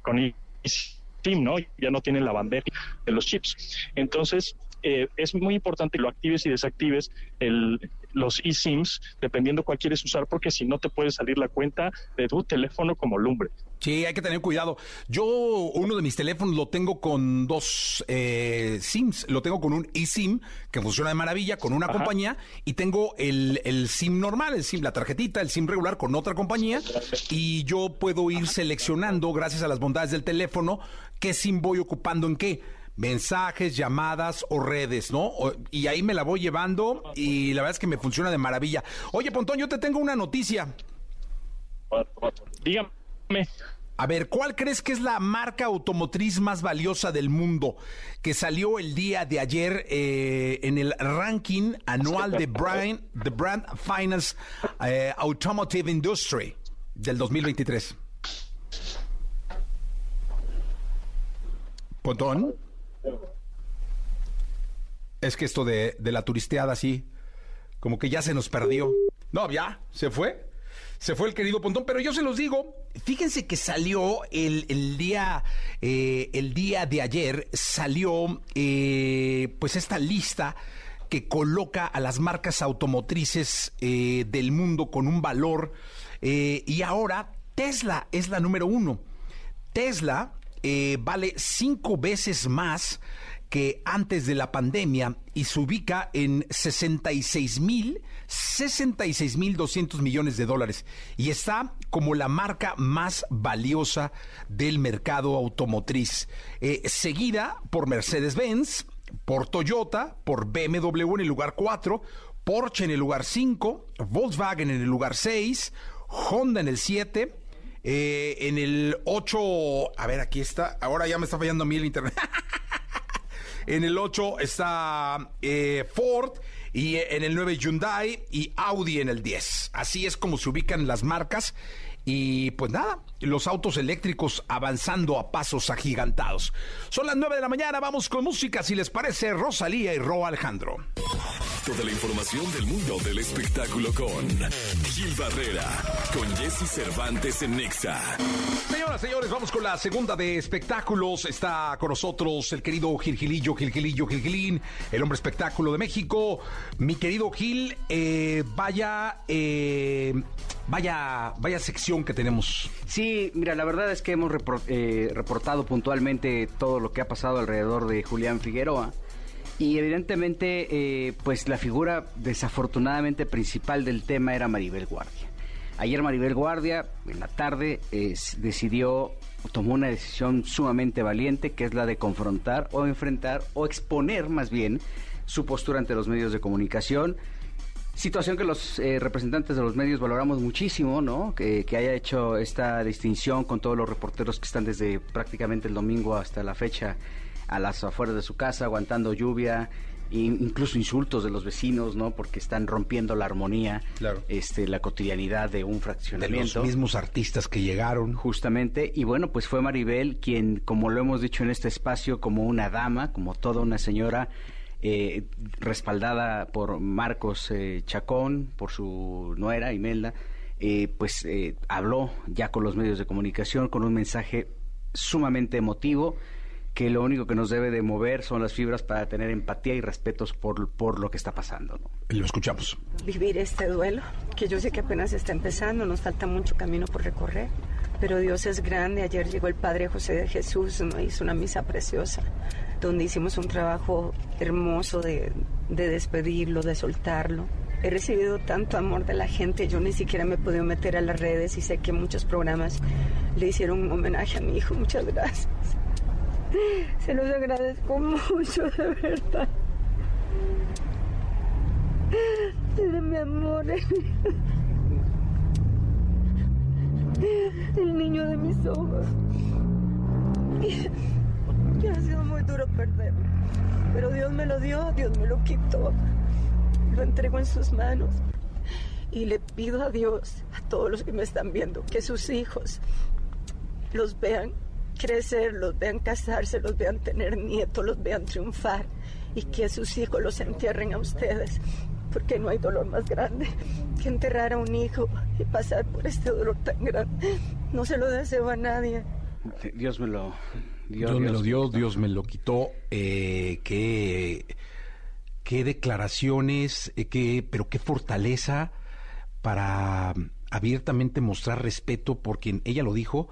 con eSIM, ¿no? Ya no tienen la bandeja de los chips. Entonces, eh, es muy importante que lo actives y desactives el, los eSIMs dependiendo cuál quieres usar, porque si no te puede salir la cuenta de tu teléfono como lumbre. Sí, hay que tener cuidado. Yo uno de mis teléfonos lo tengo con dos eh, SIMs. Lo tengo con un eSIM que funciona de maravilla con una compañía y tengo el, el, SIM normal, el SIM, la tarjetita, el SIM regular con otra compañía y yo puedo ir seleccionando, gracias a las bondades del teléfono, qué SIM voy ocupando en qué mensajes, llamadas o redes, ¿no? y ahí me la voy llevando y la verdad es que me funciona de maravilla. Oye, Pontón, yo te tengo una noticia. Dígame. A ver, ¿cuál crees que es la marca automotriz más valiosa del mundo que salió el día de ayer eh, en el ranking anual de Brand, the Brand Finance eh, Automotive Industry del 2023? Pontón. Es que esto de, la turisteada, sí, como que ya se nos perdió. No, ya, se fue. Se fue el querido Pontón, pero yo se los digo, fíjense que salió el, el día, eh, el día de ayer, salió eh, pues esta lista que coloca a las marcas automotrices eh, del mundo con un valor y ahora Tesla es la número uno. Tesla vale cinco veces más que antes de la pandemia y se ubica en 66 mil, 66 mil 200 millones de dólares. Y está como la marca más valiosa del mercado automotriz, eh, seguida por Mercedes-Benz, por Toyota, por BMW en el lugar 4, Porsche en el lugar 5, Volkswagen en el lugar 6, Honda en el 7, eh, en el 8, a ver, aquí está, ahora ya me está fallando a mí el internet. En el 8 está eh, Ford y eh, en el 9 Hyundai y Audi en el 10. Así es como se ubican las marcas. Y pues nada, los autos eléctricos avanzando a pasos agigantados. Son las 9 de la mañana, vamos con música, si les parece, Rosalía y Ro Alejandro. Toda la información del mundo del espectáculo con Gil Barrera, con Jesse Cervantes en Nexa. Señoras, señores, vamos con la segunda de espectáculos. Está con nosotros el querido Gil Gilillo, Gil Gilillo, Gil Gilín, el hombre espectáculo de México. Mi querido Gil, eh, vaya, eh, vaya, vaya sección que tenemos. Sí, mira, la verdad es que hemos eh, reportado puntualmente todo lo que ha pasado alrededor de Julián Figueroa. Y evidentemente, eh, pues la figura desafortunadamente principal del tema era Maribel Guardia. Ayer Maribel Guardia, en la tarde, decidió, tomó una decisión sumamente valiente, que es la de confrontar o enfrentar o exponer más bien su postura ante los medios de comunicación. Situación que los eh, representantes de los medios valoramos muchísimo, ¿no? Que, que, haya hecho esta distinción con todos los reporteros que están desde prácticamente el domingo hasta la fecha a las afueras de su casa, aguantando lluvia, e incluso insultos de los vecinos, ¿no? Porque están rompiendo la armonía, claro. este, la cotidianidad de un fraccionamiento. De los mismos artistas que llegaron. Justamente, y bueno, pues fue Maribel quien, como lo hemos dicho en este espacio, como una dama, como toda una señora, eh, respaldada por Marcos eh, Chacón, por su nuera Imelda, eh, pues eh, habló ya con los medios de comunicación con un mensaje sumamente emotivo que lo único que nos debe de mover son las fibras para tener empatía y respetos por, por lo que está pasando. ¿no? Lo escuchamos. Vivir este duelo, que yo sé que apenas está empezando, nos falta mucho camino por recorrer, pero Dios es grande. Ayer llegó el Padre José de Jesús, ¿no? hizo una misa preciosa, donde hicimos un trabajo hermoso de, de despedirlo, de soltarlo. He recibido tanto amor de la gente, yo ni siquiera me he podido meter a las redes y sé que muchos programas le hicieron un homenaje a mi hijo. Muchas gracias. Se los agradezco mucho, de verdad. De mi amor. El niño de mis ojos. Y ha sido muy duro perderlo. Pero Dios me lo dio, Dios me lo quitó. Lo entrego en sus manos. Y le pido a Dios, a todos los que me están viendo, que sus hijos los vean crecer, los vean casarse, los vean tener nietos, los vean triunfar y que sus hijos los entierren a ustedes, porque no hay dolor más grande que enterrar a un hijo y pasar por este dolor tan grande. No se lo deseo a nadie. Dios me lo Dios, Dios me lo dio, Dios me lo quitó. Eh, qué, qué declaraciones, eh, qué, pero qué fortaleza para abiertamente mostrar respeto por quien ella lo dijo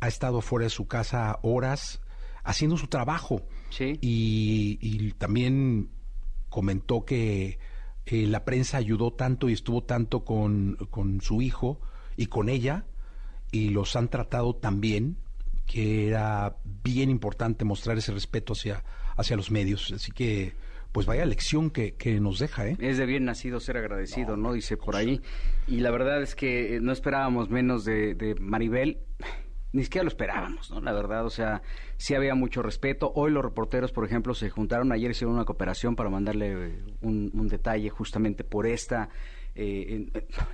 ha estado fuera de su casa horas haciendo su trabajo. Sí. Y, y también comentó que eh, la prensa ayudó tanto y estuvo tanto con, con, su hijo y con ella y los han tratado tan bien que era bien importante mostrar ese respeto hacia, hacia los medios. Así que, pues vaya lección que, que nos deja, ¿eh? Es de bien nacido ser agradecido, ¿no? ¿no? Dice por ahí. Y la verdad es que no esperábamos menos de, de Maribel ni siquiera lo esperábamos, ¿no? La verdad, o sea, sí había mucho respeto. Hoy los reporteros, por ejemplo, se juntaron ayer, hicieron una cooperación para mandarle un, un detalle justamente por esta eh, en-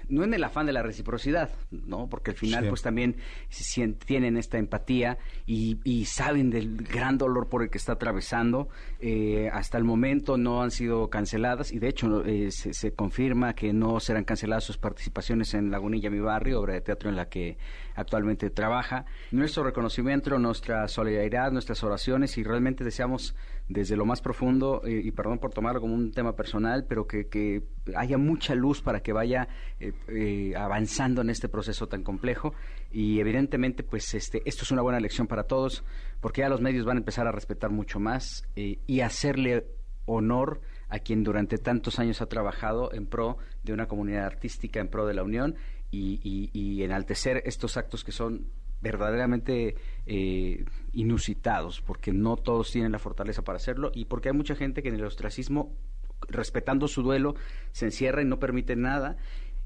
no en el afán de la reciprocidad, ¿no? Porque al final Sí. pues también si- tienen esta empatía y, y saben del gran dolor por el que está atravesando. Eh, hasta el momento no han sido canceladas y de hecho eh, se, se confirma que no serán canceladas sus participaciones en Lagunilla, mi barrio, obra de teatro en la que actualmente trabaja. Nuestro reconocimiento, nuestra solidaridad, nuestras oraciones y realmente deseamos desde lo más profundo, eh, y perdón por tomarlo como un tema personal, pero que, que haya mucha luz para que vaya eh, eh, avanzando en este proceso tan complejo. Y evidentemente, pues este, esto es una buena lección para todos, porque ya los medios van a empezar a respetar mucho más eh, y hacerle honor a quien durante tantos años ha trabajado en pro de una comunidad artística, en pro de la unión y, y- y enaltecer estos actos que son verdaderamente eh, inusitados, porque no todos tienen la fortaleza para hacerlo y porque hay mucha gente que en el ostracismo, respetando su duelo, se encierra y no permite nada.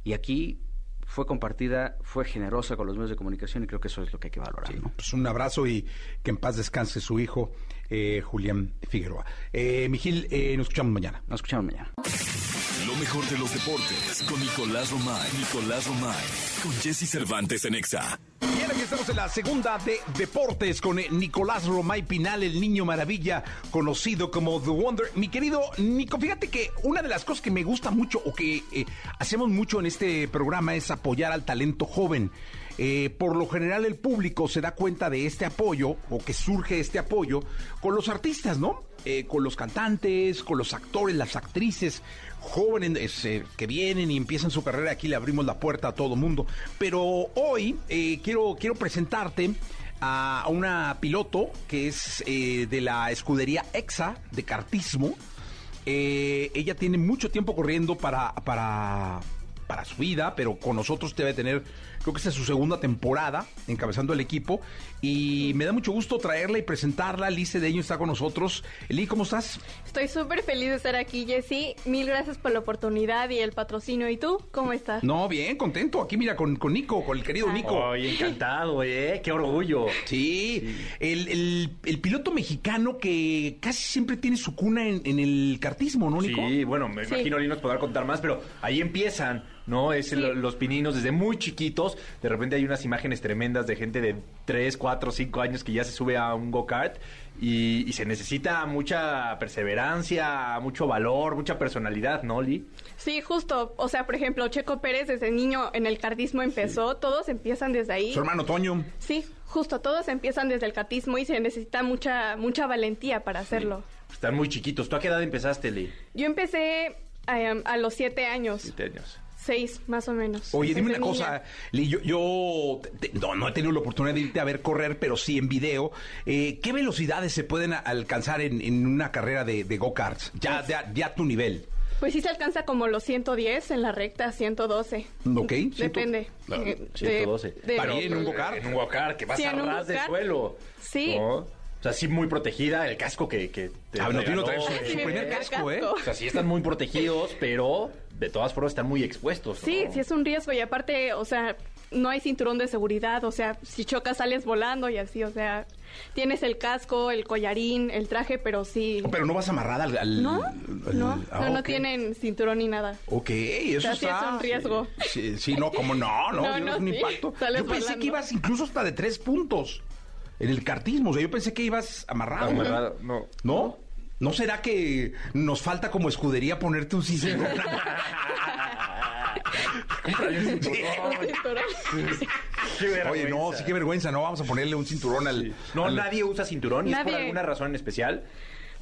Y aquí fue compartida, fue generosa con los medios de comunicación y creo que eso es lo que hay que valorar. ¿no? Pues un abrazo y que en paz descanse su hijo, eh, Julián Figueroa. Eh, Mijil, eh, nos escuchamos mañana. Nos escuchamos mañana. Lo mejor de los deportes con Nicolás Romay. Nicolás Romay. Con Jesse Cervantes en Exa. Bien, aquí estamos en la segunda de deportes con eh, Nicolás Romay Pinal, el niño maravilla, conocido como The Wonder. Mi querido Nico, fíjate que una de las cosas que me gusta mucho o que eh, hacemos mucho en este programa es apoyar al talento joven. Eh, por lo general el público se da cuenta de este apoyo o que surge este apoyo con los artistas, ¿no? Eh, con los cantantes, con los actores, las actrices jóvenes eh, que vienen y empiezan su carrera, aquí le abrimos la puerta a todo mundo. Pero hoy eh, quiero, quiero presentarte a una piloto que es de la escudería EXA de kartismo. Eh, ella tiene mucho tiempo corriendo para, para, para su vida, pero con nosotros debe tener, creo que esta es su segunda temporada encabezando el equipo. Y me da mucho gusto traerla y presentarla. Lice Deño está con nosotros. Eli, ¿cómo estás? Estoy súper feliz de estar aquí, Jessy. Mil gracias por la oportunidad y el patrocinio. ¿Y tú? ¿Cómo estás? No, bien, contento. Aquí mira con, con Nico, con el querido Nico. Oye, encantado, ¿eh? Qué orgullo. Sí, El, el- el piloto mexicano que casi siempre tiene su cuna en, en el kartismo, ¿no, Nico? Sí, bueno, me Sí. imagino Lee nos podrá contar más, pero ahí empiezan, ¿no? Es el- los pininos desde muy chiquitos. De repente hay unas imágenes tremendas de gente de 3, 4, 5 años que ya se sube a un go-kart y, y se necesita mucha perseverancia, mucho valor, mucha personalidad, ¿no, Lee? Sí, justo. O sea, por ejemplo, Checo Pérez desde niño en el cardismo empezó. Todos empiezan desde ahí. Su hermano Toño. Sí, justo. Todos empiezan desde el cartismo y se necesita mucha, mucha valentía para hacerlo. Están muy chiquitos. ¿Tú a qué edad empezaste, Lee? Yo empecé eh, a los siete años. Siete años. Seis, más o menos. Oye, dime una niña. cosa, Lee, yo, yo te- no, no he tenido la oportunidad de irte a ver correr, pero sí en video. Eh, ¿Qué velocidades se pueden alcanzar en, en una carrera de, de go-karts? Ya, ya, ya a tu nivel. Pues sí se alcanza como los 110 en la recta, 112. Ok. Depende. Claro, Eh, de- 112. de- Para ir en un go-kart. En un go-kart, que vas Sí, a ras de suelo. Sí. ¿no? O sea, sí muy protegida, el casco que, que te Ah, no, tiene su, eh, su Sí, primer el casco, ¿eh? O sea, sí están muy protegidos, pero de todas formas están muy expuestos. ¿no? Sí, sí es un riesgo y aparte, o sea, no hay cinturón de seguridad, o sea, si chocas sales volando y así, o sea, tienes el casco, el collarín, el traje, pero sí. Pero no vas amarrada al... al- No, al- no, ah, no, no tienen cinturón ni nada. Ok, eso O sea, sí está... es un riesgo. Sí, sí, no, como no, no, No, sí, no, es un sí, impacto. Yo pensé volando. que ibas incluso hasta de tres puntos en el kartismo. O sea, yo pensé que ibas amarrado. Amarrado, no. ¿No? ¿No será que nos falta como escudería ponerte un cinturón? Qué Oye, no, sí, qué vergüenza, ¿no? Vamos a ponerle un cinturón al... No, al- nadie usa cinturón y es por alguna razón en especial.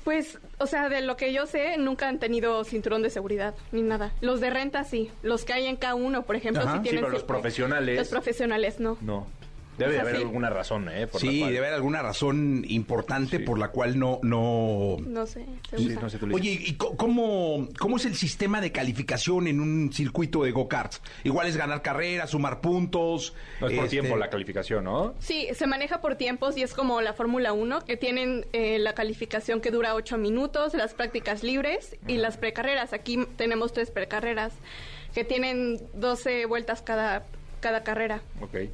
Pues, o sea, de lo que yo sé, nunca han tenido cinturón de seguridad ni nada. Los de renta sí, los que hay en K1, por ejemplo, Ajá. sí Sí, tienen. pero los profesionales- Los profesionales no. No. Debe de haber sí. alguna razón, ¿eh? Por la Sí, cual- debe haber alguna razón importante por la cual no... no... No sé. se Sí, no Oye. ¿y cómo, cómo es el sistema de calificación en un circuito de go-karts? Igual es ganar carreras, sumar puntos. No es por este, tiempo la calificación, ¿no? Sí, se maneja por tiempos y es como la Fórmula 1, que tienen eh, la calificación que dura 8 minutos, las prácticas libres y las precarreras. Aquí tenemos tres precarreras que tienen 12 vueltas cada, cada carrera.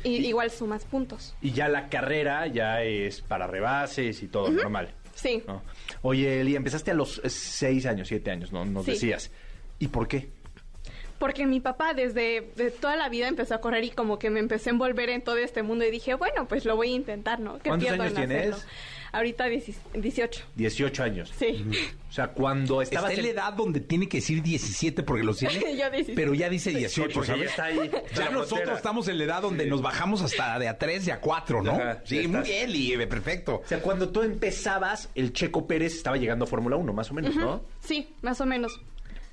Y, Y- igual sumas puntos. Y ya la carrera ya es para rebases y todo normal. Sí. ¿no? Oye, Eli, empezaste a los seis años, siete años, ¿no? Nos Sí. decías. ¿Y por qué? Porque mi papá desde de toda la vida empezó a correr y como que me empecé a envolver en todo este mundo y dije, bueno, pues lo voy a intentar, ¿no? ¿Qué ¿Cuántos años en hacerlo? Ahorita 18. 18 años. Sí. O sea, cuando Está estabas en la edad donde tiene que decir 17 porque lo tiene, Yo 17. pero ya dice 18, porque ya ¿sabes? está ahí, Ya nosotros frontera. estamos en la edad donde nos bajamos hasta de a 3 y a 4, ¿no? Ajá, sí, muy bien, perfecto. O sea, cuando tú empezabas, el Checo Pérez estaba llegando a Fórmula 1, más o menos, ¿no? Sí, más o menos.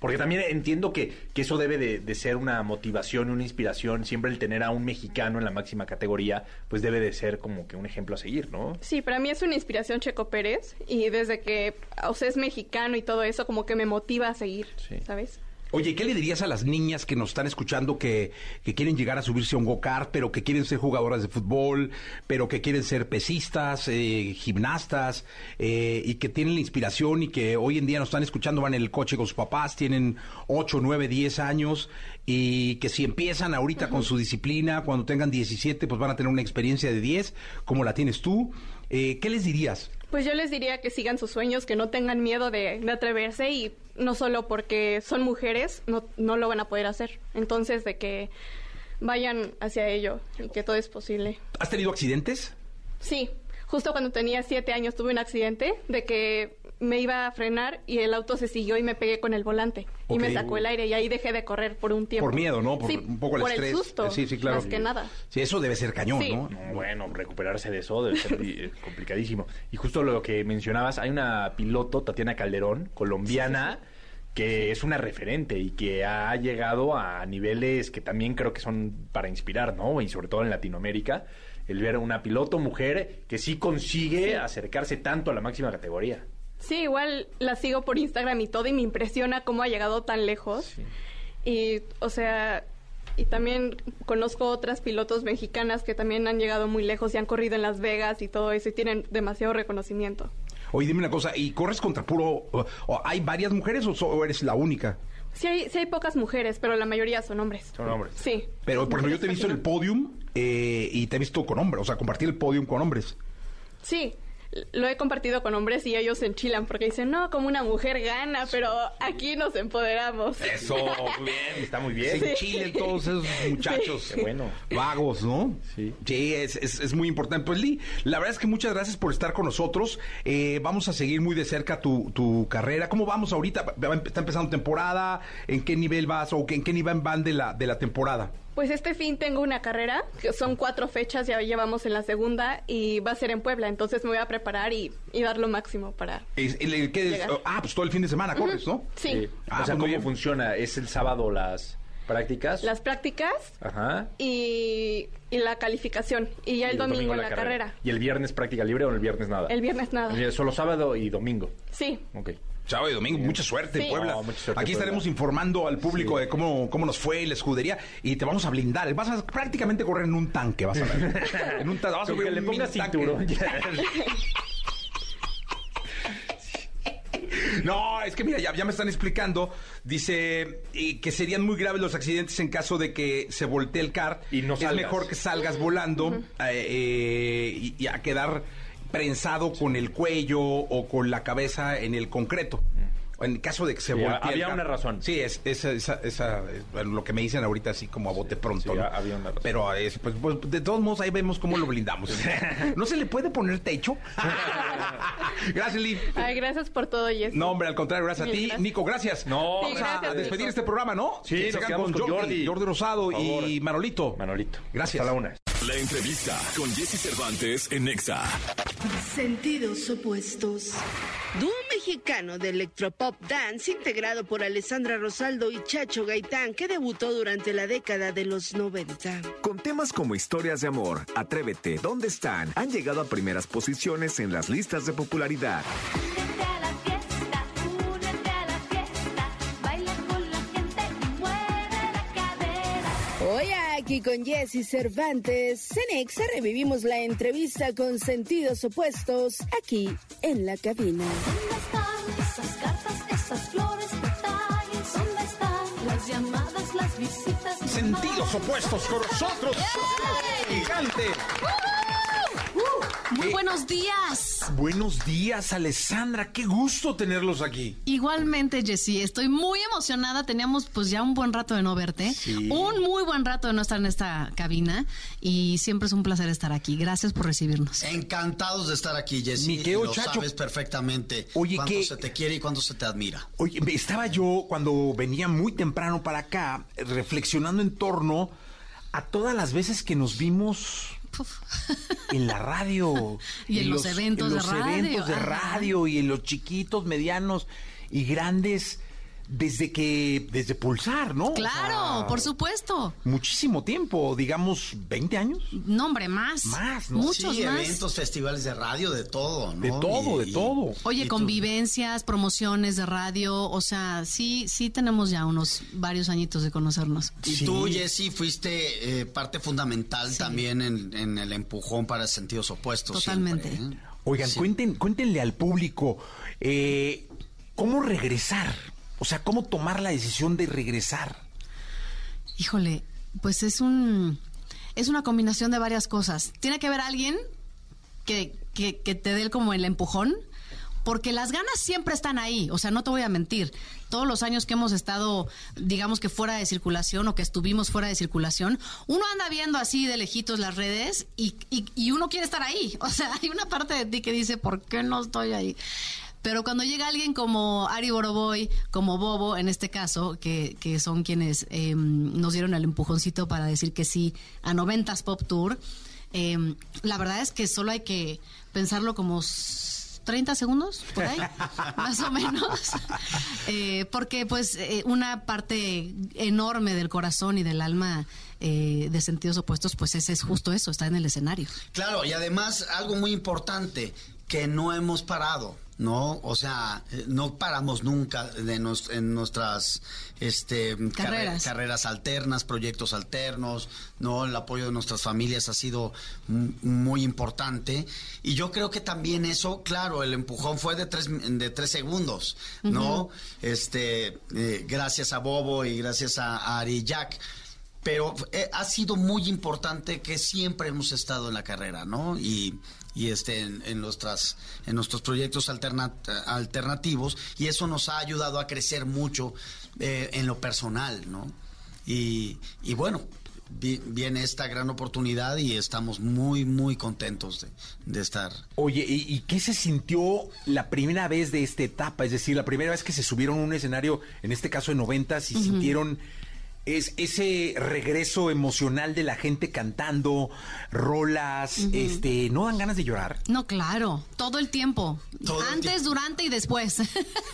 Porque también entiendo que, que eso debe de, de ser una motivación, una inspiración. Siempre el tener a un mexicano en la máxima categoría, pues debe de ser como que un ejemplo a seguir, ¿no? Sí, para mí es una inspiración Checo Pérez y desde que, o sea, es mexicano y todo eso, como que me motiva a seguir, ¿sabes? Oye, ¿qué le dirías a las niñas que nos están escuchando que, que quieren llegar a subirse a un go-kart, pero que quieren ser jugadoras de fútbol, pero que quieren ser pesistas, eh, gimnastas, eh, y que tienen la inspiración y que hoy en día nos están escuchando, van en el coche con sus papás, tienen 8, 9, 10 años, y que si empiezan ahorita con su disciplina, cuando tengan 17, pues van a tener una experiencia de 10, como la tienes tú. Eh, ¿Qué les dirías? Pues yo les diría que sigan sus sueños, que no tengan miedo de, de atreverse y no solo porque son mujeres, no, no lo van a poder hacer. Entonces, de que vayan hacia ello y que todo es posible. ¿Has tenido accidentes? Sí, justo cuando tenía siete años tuve un accidente de que me iba a frenar y el auto se siguió y me pegué con el volante y me sacó el aire y ahí dejé de correr por un tiempo. Por miedo, ¿no? Por Sí, un poco el por estrés. el susto, Sí, sí, claro. más que nada. Sí, eso debe ser cañón, Sí. ¿no? No, bueno, recuperarse de eso debe ser complicadísimo. Y justo lo que mencionabas, hay una piloto, Tatiana Calderón, colombiana, que es una referente y que ha llegado a niveles que también creo que son para inspirar, ¿no? Y sobre todo en Latinoamérica, el ver a una piloto mujer que sí consigue acercarse tanto a la máxima categoría. Sí, igual la sigo por Instagram y todo y me impresiona cómo ha llegado tan lejos. Y, o sea, y también conozco otras pilotos mexicanas que también han llegado muy lejos y han corrido en Las Vegas y todo eso y tienen demasiado reconocimiento. Oye, dime una cosa, ¿y corres contra puro... o- o ¿Hay varias mujeres o, so- o eres la única? Sí hay, sí hay pocas mujeres, pero la mayoría son hombres. Son hombres. Sí. Pero, por ejemplo, yo te he visto en el podium eh, y te he visto con hombres, o sea, compartir el podium con hombres. Sí, lo he compartido con hombres y ellos se enchilan porque dicen, no, como una mujer gana, pero aquí nos empoderamos. Eso, muy bien. Está muy bien. En Chile, todos esos muchachos Sí. Qué bueno. vagos, ¿no? Sí. Sí, es, es- es muy importante. Pues, Lee, la verdad es que muchas gracias por estar con nosotros. Eh, vamos a seguir muy de cerca tu, tu carrera. ¿Cómo vamos ahorita? ¿Está empezando temporada? ¿En qué nivel vas o en qué nivel van de la, de la temporada? Pues este fin tengo una carrera, que son cuatro fechas, ya llevamos en la segunda y va a ser en Puebla, entonces me voy a preparar y, y dar lo máximo para... Es- el- es- ah, pues todo el fin de semana corres, ¿no? Sí, Ah, o sea, ¿cómo bien. funciona? ¿Es el sábado las prácticas? las prácticas Ajá. y, y la calificación y ya el, Y domingo, la carrera. ¿Y el viernes práctica libre o el viernes nada? El viernes nada. Solo sábado y domingo. Sí, Ok. Sábado y domingo, mucha suerte en Sí. Puebla. No, mucha suerte Aquí Puebla. estaremos informando al público de cómo, cómo nos fue la escudería y te vamos a blindar. Vas a prácticamente correr en un tanque, vas a ver. en un tanque. Vas a que le pongas cinturón. No, es que mira, ya, ya me están explicando. Dice eh, que serían muy graves los accidentes en caso de que se voltee el car. Y no es salgas. mejor que salgas volando eh, eh, y, y a quedar prensado con el cuello o con la cabeza en el concreto. En caso de que se Sí, voltee. había una razón. Sí, es, esa, esa, esa, es, lo que me dicen ahorita así como a bote pronto. Sí, ¿no? había una razón. Pero es, pues, pues, de todos modos ahí vemos cómo lo blindamos. ¿No se le puede poner techo? Gracias, Lee. Ay, gracias por todo, Jess. No, hombre, al contrario, gracias a ti. gracias. Nico, gracias. No, Sí, Vamos a despedir Nico. este programa, ¿no? Sí, Que nos se con Jordi. Jordi Rosado y Manolito. Manolito. Gracias. Hasta la una. La entrevista con Jesse Cervantes en Nexa. Sentidos opuestos. Dúo mexicano de electropop dance integrado por Alessandra Rosaldo y Chacho Gaitán que debutó durante la década de los 90. Con temas como historias de amor, Atrévete, ¿dónde están? Han llegado a primeras posiciones en las listas de popularidad. Aquí con Jesse Cervantes, Cenexa revivimos la entrevista con sentidos opuestos aquí en la cabina. ¿Dónde están esas cartas, esas flores, detalles? ¿Dónde están las llamadas, las visitas? Sentidos opuestos con nosotros. Gigante. Muy buenos días. Buenos días, Alessandra. Qué gusto tenerlos aquí. Igualmente, Jessy, estoy muy emocionada. Teníamos pues ya un buen rato de no verte. Un muy buen rato de no estar en esta cabina. Y siempre es un placer estar aquí. Gracias por recibirnos. Encantados de estar aquí, Jessy. Mi querido Lo Chacho. sabes perfectamente Oye, cuándo ¿qué? se te quiere y cuándo se te admira. Oye, estaba yo cuando venía muy temprano para acá, reflexionando en torno a todas las veces que nos vimos en la radio. Y en los eventos en de los radio, eventos de ajá. radio y en los chiquitos, medianos y grandes desde que desde Pulsar, ¿no? O Claro, sea, por supuesto. Muchísimo tiempo, digamos 20 años. No, hombre, más. Más, ¿no? Muchos sí, más. eventos, festivales de radio, de todo, ¿no? De todo, Y- de y- todo. Oye, convivencias, promociones de radio, o sea, sí, sí tenemos ya unos varios añitos de conocernos. Y tú, Jessy, fuiste eh, parte fundamental también en, en el empujón para sentidos opuestos. Totalmente. siempre, ¿eh? Oigan, cuenten, cuéntenle al público eh, cómo regresar. O sea, cómo tomar la decisión de regresar. Híjole, pues es un es una combinación de varias cosas. Tiene que haber alguien que, que, que te dé como el empujón, porque las ganas siempre están ahí. O sea, no te voy a mentir. Todos los años que hemos estado, digamos que fuera de circulación o que estuvimos fuera de circulación, uno anda viendo así de lejitos las redes y, y, y uno quiere estar ahí. O sea, hay una parte de ti que dice, ¿por qué no estoy ahí? Pero cuando llega alguien como Ari Boroboy, como Bobo en este caso, que, que son quienes eh, nos dieron el empujoncito para decir que sí a 90s Pop Tour, eh, la verdad es que solo hay que pensarlo como s- 30 segundos, por ahí, más o menos. Eh, porque pues eh, una parte enorme del corazón y del alma eh, de sentidos opuestos, pues ese es justo eso, está en el escenario. Claro, y además algo muy importante, que no hemos parado, ¿no? O sea, no paramos nunca de nos- en nuestras este, carre- Carreras. carreras alternas, proyectos alternos, ¿no? El apoyo de nuestras familias ha sido muy importante. Y yo creo que también eso, claro, el empujón fue de tres, de tres segundos, ¿no? Este, eh, gracias a Bobo y gracias a, a Ari y Jack. Pero eh, ha sido muy importante que siempre hemos estado en la carrera, ¿no? Y, y este, en, en nuestras, en nuestros proyectos alterna- alternativos, y eso nos ha ayudado a crecer mucho eh, en lo personal, ¿no? Y, y bueno, vi- viene esta gran oportunidad y estamos muy, muy contentos de, de estar. Oye, ¿y, y qué se sintió la primera vez de esta etapa? Es decir, la primera vez que se subieron a un escenario, en este caso de noventas, y sintieron es, ese regreso emocional de la gente cantando rolas, este, ¿no dan ganas de llorar? No, claro, todo el tiempo. Todo el Antes, durante y después.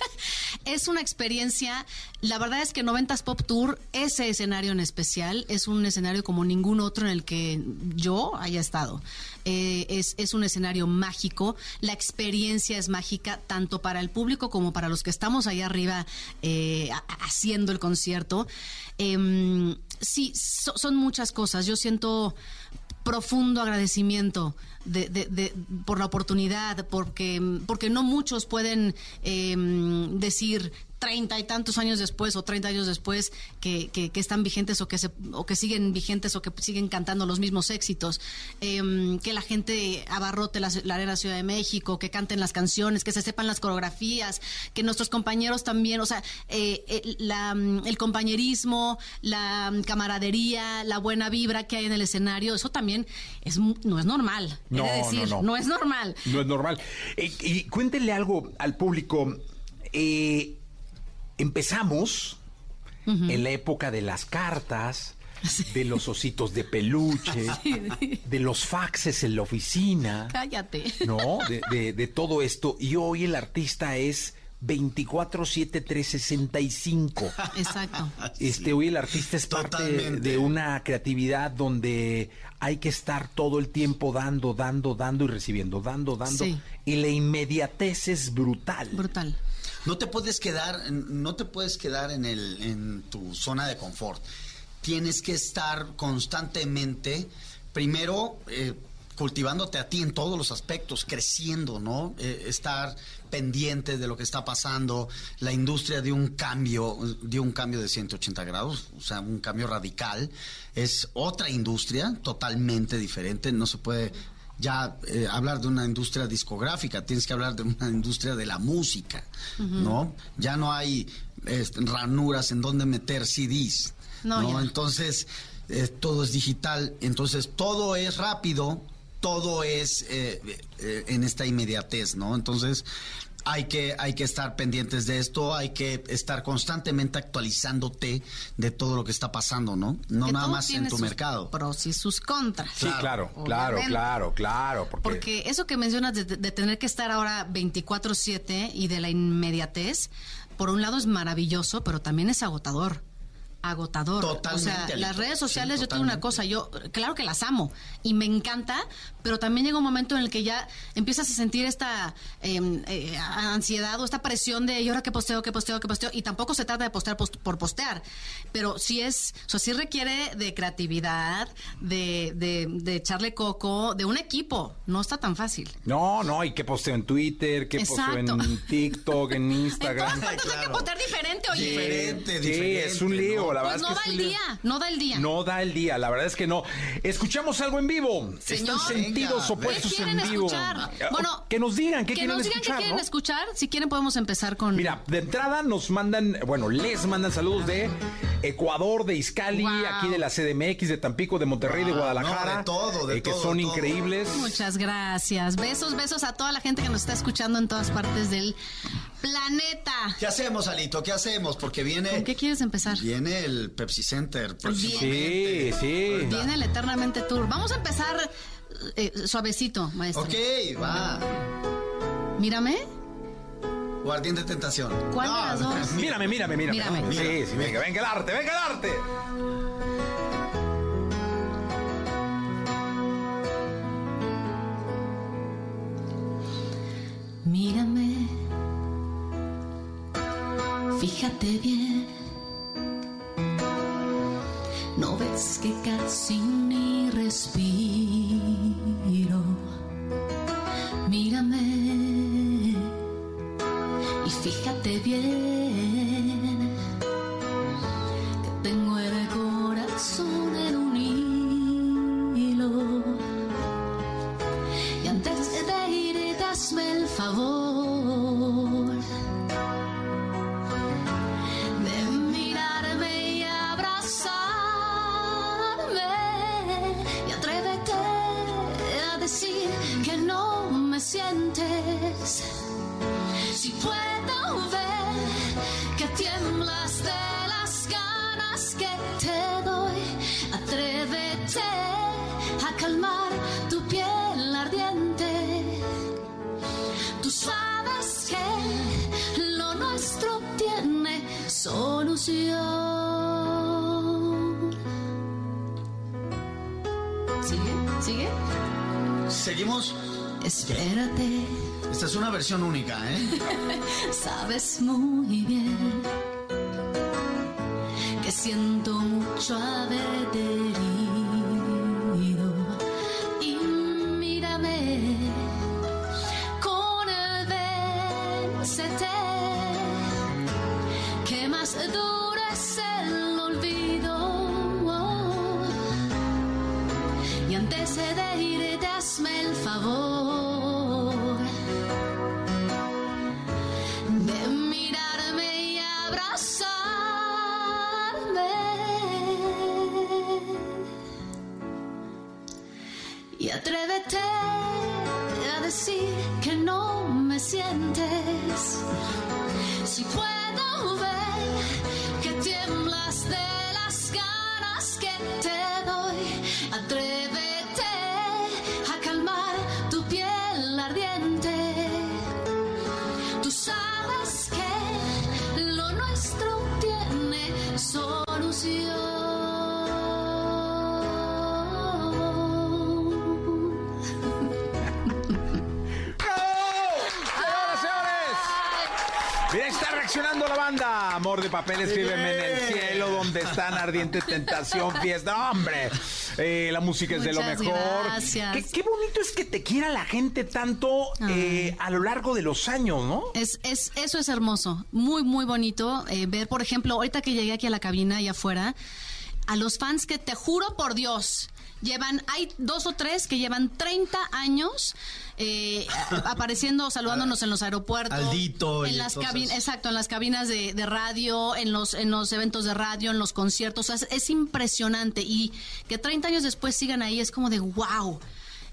es una experiencia, la verdad es que 90s Pop Tour, ese escenario en especial, es un escenario como ningún otro en el que yo haya estado. Eh, es, es un escenario mágico, la experiencia es mágica tanto para el público como para los que estamos ahí arriba eh, haciendo el concierto. Em, sí, so- son muchas cosas. Yo siento profundo agradecimiento de, de- de- por la oportunidad, porque, porque no muchos pueden eh, decir treinta y tantos años después o treinta años después que, que- que están vigentes o que se, o que siguen vigentes o que siguen cantando los mismos éxitos, Eh, que la gente abarrote la, la arena Ciudad de México, que canten las canciones, que se sepan las coreografías, que nuestros compañeros también, o sea, eh, eh, la, el compañerismo, la camaradería, la buena vibra que hay en el escenario, eso también es, no es normal. No, de decir, no, no. es normal. No es normal. Eh, y cuéntenle algo al público. Eh, empezamos en la época de las cartas, de los ositos de peluche, de los faxes en la oficina, Cállate. ¿no? De, de- de todo esto. Y hoy el artista es 24-7-365. Exacto. Este, hoy el artista es parte de una creatividad donde hay que estar todo el tiempo dando, dando, dando y recibiendo, dando, dando. Sí. Y la inmediatez es brutal. Brutal. No te puedes quedar, en- no te puedes quedar en el, en tu zona de confort. Tienes que estar constantemente, primero, eh, cultivándote a ti en todos los aspectos, creciendo, ¿no? Eh, estar pendiente de lo que está pasando, la industria de un cambio, de un cambio de 180 grados, o sea, un cambio radical. Es otra industria totalmente diferente, no se puede ya eh, hablar de una industria discográfica, tienes que hablar de una industria de la música, ¿no? Ya no hay ranuras en donde meter CDs, No, ¿no? Entonces, eh, todo es digital, entonces todo es rápido, todo es eh, eh, en esta inmediatez, ¿no? Entonces, hay que, hay que estar pendientes de esto, hay que estar constantemente actualizándote de todo lo que está pasando, ¿no? No Que nada más en tu sus mercado. Pros y sus contras. Sí, claro, claro, claro, claro. Porque, Porque eso que mencionas de, de tener que estar ahora 24/7 y de la inmediatez, por un lado es maravilloso, pero también es agotador. Agotador. Totalmente, O sea, Alito. las redes Sí, sociales, yo tengo una cosa, yo claro que las amo y me encanta, pero también llega un momento en el que ya empiezas a sentir esta eh, eh, ansiedad o esta presión de, ¿y ahora qué posteo, qué posteo, qué posteo? Y tampoco se trata de postear post- por postear, pero sí es, o sea, sí requiere de creatividad, de, de, de echarle coco, de un equipo, no está tan fácil. no, no, y qué posteo en Twitter, qué posteo en TikTok, en En Instagram. todas partes hay que postear diferente, oye. Diferente, Sí, diferente, es un lío, ¿no? La Pues no es da que el día, no da el día. No da el día, la verdad es que no. Escuchamos algo en vivo. Señor. Están sentidos opuestos ¿Qué quieren en vivo. escuchar? Eh, Bueno, que nos digan qué que quieren nos digan escuchar. qué quieren ¿no? escuchar. Si quieren podemos empezar con... Mira, de entrada nos mandan, bueno, les mandan saludos de Ecuador, de Izcali, Wow. aquí de la CDMX, de Tampico, de Monterrey, de Wow, Guadalajara. no, de todo, de eh, que todo, son de todo. increíbles. Muchas gracias. Besos, besos a toda la gente que nos está escuchando en todas partes del planeta. ¿Qué hacemos, Alito? ¿Qué hacemos? Porque viene, ¿Con qué quieres empezar? viene el Pepsi Center Sí, próximamente. sí. Viene el Eternamente Tour. Vamos a empezar eh, suavecito, maestro. Ok, va. Mírame. O Ardiente Tentación. ¿Cuál de las dos? Mírame, mírame, mírame. Mírame. ¿no? Sí, sí, venga, venga el arte, venga el arte. Mírame, fíjate bien. No ves que casi ni respiro. Mírame y fíjate bien que tengo el corazón en un hilo. Y antes de ir, hazme el favor ¿Seguimos? Espérate. Esta es una versión única, ¿eh? Sabes muy bien Papel, escríbeme en el cielo donde están ardiente tentación, fiesta. ¡Hombre! Eh, la música es de lo mejor. gracias. Qué, qué bonito es que te quiera la gente tanto eh, a lo largo de los años, ¿no? Es, es, eso es hermoso, muy, muy bonito eh, ver, por ejemplo, ahorita que llegué aquí a la cabina y afuera, a los fans que te juro por Dios, llevan, hay dos o tres que llevan 30 años eh, apareciendo, saludándonos en los aeropuertos. Aldito en las cabinas, exacto, en las cabinas de, de radio, en los, en los eventos de radio, en los conciertos. O sea, es, es impresionante. Y que 30 años después sigan ahí es como de wow.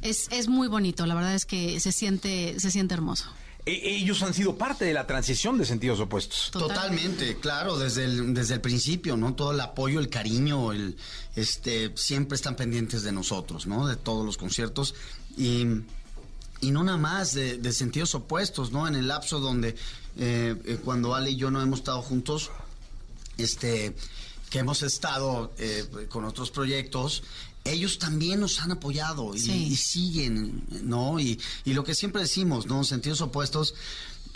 Es, es muy bonito, la verdad es que se siente, se siente hermoso. E- ellos han sido parte de la transición de sentidos opuestos. Totalmente, claro, desde el, desde el principio, ¿no? Todo el apoyo, el cariño, el, este, siempre están pendientes de nosotros, ¿no? De todos los conciertos y, y no nada más de, de sentidos opuestos, ¿no? En el lapso donde eh, eh, cuando Ale y yo no hemos estado juntos, este, que hemos estado eh, con otros proyectos, ellos también nos han apoyado y, Sí. y siguen, ¿no? Y, y lo que siempre decimos, ¿no? Sentidos opuestos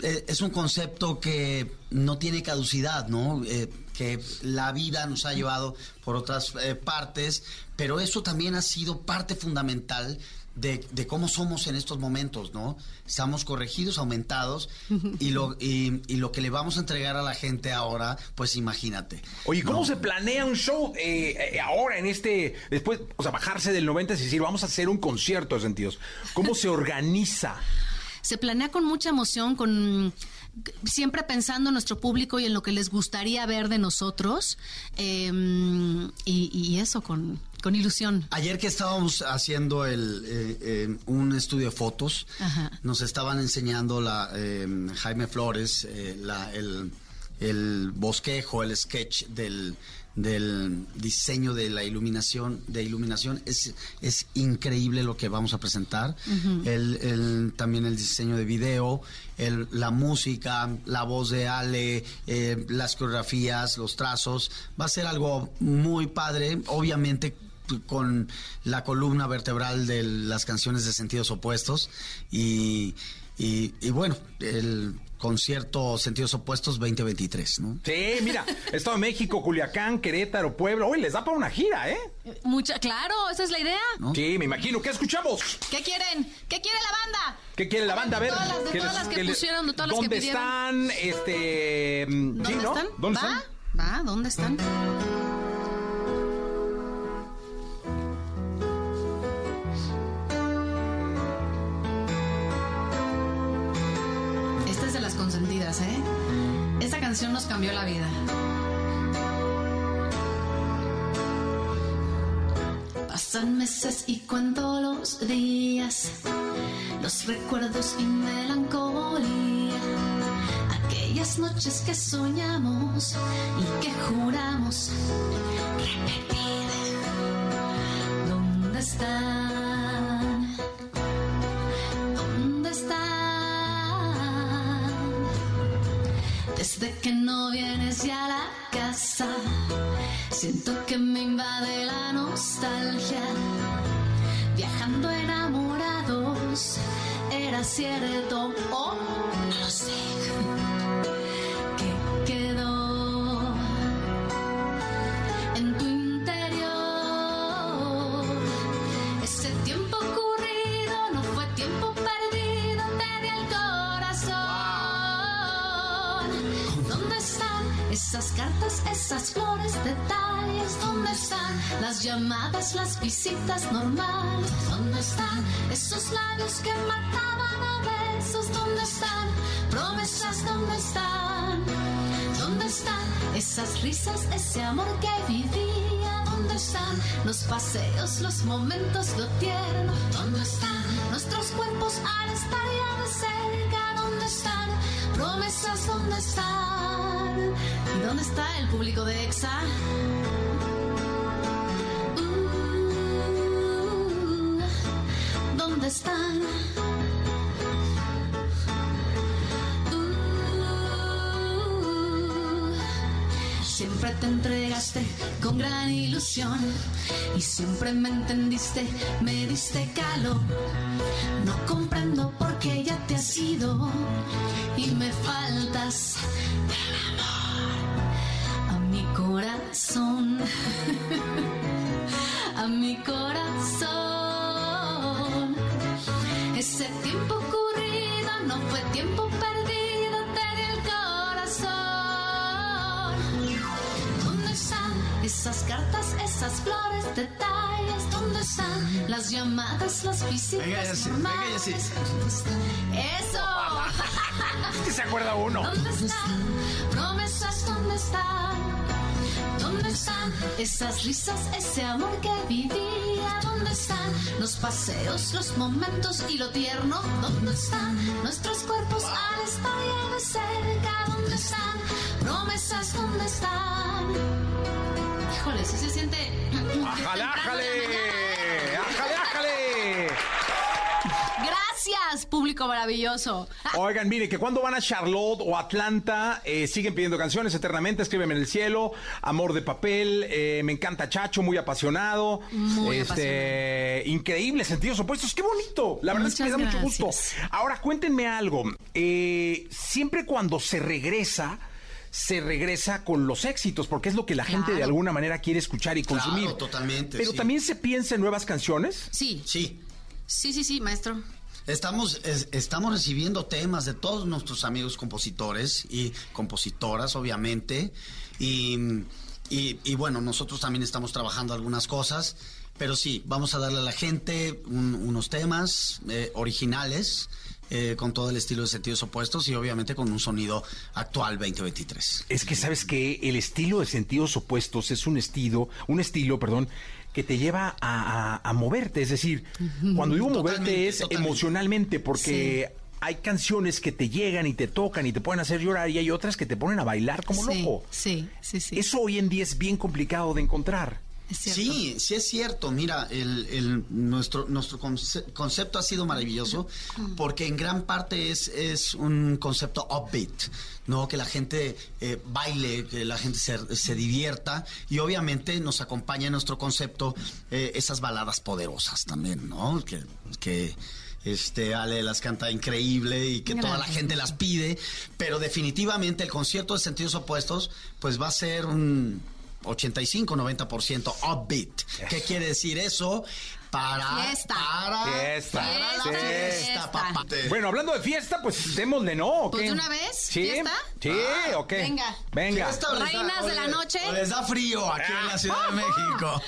eh, es un concepto que no tiene caducidad, ¿no? Eh, que la vida nos ha llevado por otras eh, partes, pero eso también ha sido parte fundamental de, de cómo somos en estos momentos, ¿no? Estamos corregidos, aumentados, y lo, y, y lo que le vamos a entregar a la gente ahora, pues imagínate. Oye, ¿cómo ¿no? se planea un show eh, eh, ahora en este, después, o sea, bajarse del 90 es decir, vamos a hacer un concierto de sentidos? ¿Cómo se organiza? Se planea con mucha emoción, con siempre pensando en nuestro público y en lo que les gustaría ver de nosotros. eh, y, y eso, con, con ilusión. Ayer que estábamos haciendo el, eh, eh, un estudio de fotos, Ajá. nos estaban enseñando la eh, Jaime Flores eh, la- el, el bosquejo, el sketch del, del diseño de la iluminación, de iluminación. Es, es increíble lo que vamos a presentar. El- el- también el diseño de video, el- la música, la voz de Ale, las coreografías, los trazos. Va a ser algo muy padre, obviamente con la columna vertebral de las canciones de sentidos opuestos y, y- y bueno, el concierto Sentidos Opuestos 2023, ¿no? Sí, mira, Estado de México, Culiacán, Querétaro, Puebla. Oye, les da para una gira, ¿eh? Mucha, claro, esa es la idea. Sí, me imagino. ¿Qué escuchamos? ¿Qué quieren? ¿Qué quiere la banda? ¿Qué quiere la banda? A ver. todas las- de ¿qué todas las que les- pusieron, de todas las que ¿Dónde pidieron. están? Este. ¿Dónde sí, ¿no? están? ¿Dónde ¿Va? están? ¿Va? ¿Dónde están? ¿Eh? Esta canción nos cambió la vida. Pasan meses y cuento los días, los recuerdos y melancolía. Aquellas noches que soñamos y que juramos repetir. ¿Dónde están? Desde que no vienes ya a la casa, siento que me invade la nostalgia. Viajando enamorados, era cierto, oh, no lo sé. Esas flores, detalles? ¿Dónde están las llamadas, las visitas normales? ¿Dónde están esos labios que mataban a besos? ¿Dónde están promesas? ¿Dónde están? ¿Dónde están esas risas, ese amor que vivía? ¿Dónde están los paseos, los momentos, lo tierno? ¿Dónde están nuestros cuerpos al estar ya de cerca? ¿Dónde están promesas? ¿Dónde están? ¿Y dónde está el público de EXA? Uh, ¿Dónde están? Uh, Siempre te entregaste con gran ilusión y siempre me entendiste, me diste calor. No comprendo llamadas, las visitas? Venga, normales? Jessy. Eso. ¿Qué se acuerda uno? ¿Dónde están? Promesas, ¿dónde están? ¿Dónde están esas risas, ese amor que vivía? ¿Dónde están los paseos, los momentos y lo tierno? ¿Dónde están nuestros cuerpos al estar ya de cerca? ¿Dónde están promesas? ¿Dónde están? Híjole, sí se siente. ¡Ájale, ájale! ¡Ájale, ájale! Gracias, público maravilloso. Oigan, mire, que cuando van a Charlotte o Atlanta, eh, siguen pidiendo canciones eternamente, escríbeme en el cielo, Amor de papel, eh, me encanta Chacho, muy apasionado. Muy este, Increíble, sentidos opuestos, qué bonito. La verdad es que me da mucho gusto. Ahora, cuéntenme algo. eh, siempre cuando se regresa, se regresa con los éxitos, porque es lo que la gente de Claro. alguna manera quiere escuchar y Claro, consumir. totalmente, Pero sí. también se piensa en nuevas canciones. Sí. Sí. Sí, sí, sí, maestro. Estamos, es- estamos recibiendo temas de todos nuestros amigos compositores y compositoras, obviamente. Y, y- bueno, nosotros también estamos trabajando algunas cosas. Pero sí, vamos a darle a la gente un- unos temas eh, originales eh, con todo el estilo de sentidos opuestos y obviamente con un sonido actual 2023. Es que sabes que el estilo de sentidos opuestos es un estilo, un estilo, perdón, que te lleva a, a- a moverte. Es decir, cuando digo moverte es totalmente. emocionalmente, porque hay canciones que te llegan y te tocan y te pueden hacer llorar y hay otras que te ponen a bailar como sí, loco. Sí, sí, sí. Eso hoy en día es bien complicado de encontrar. Sí, sí es cierto. Mira, el, el- nuestro, nuestro conce- concepto ha sido maravilloso porque en gran parte es, es un concepto upbeat, ¿no? Que la gente eh, baile, que la gente se, se divierta y obviamente nos acompaña en nuestro concepto eh, esas baladas poderosas también, ¿no? Que, que este Ale las canta increíble y que toda la gente las pide, pero definitivamente el concierto de sentidos opuestos pues va a ser un 85-90% upbeat. ¿Qué quiere decir eso? Para, Fiesta. para, Fiesta. para la Fiesta. fiesta, papá. Bueno, hablando de fiesta, pues démosle, ¿no? ¿O Pues de una vez, ¿Sí? ¿fiesta? Sí, Ah, ¿o qué? venga. Venga. ¿Fiesta o les da- Reinas de la noche. o les da frío aquí en la Ciudad de México.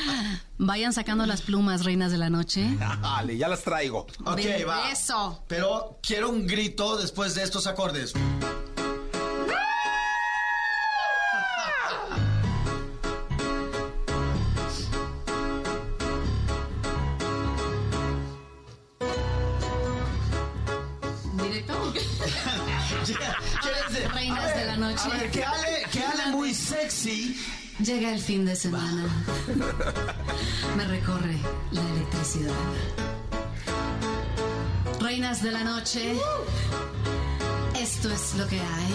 Vayan sacando las plumas, reinas de la noche. Dale, ya las traigo. ok, Ven, va. Eso. Pero quiero un grito después de estos acordes. Noche. A ver, que Ale, que Ale muy sexy. Llega el fin de semana. Me recorre la electricidad. Reinas de la noche. Esto es lo que hay.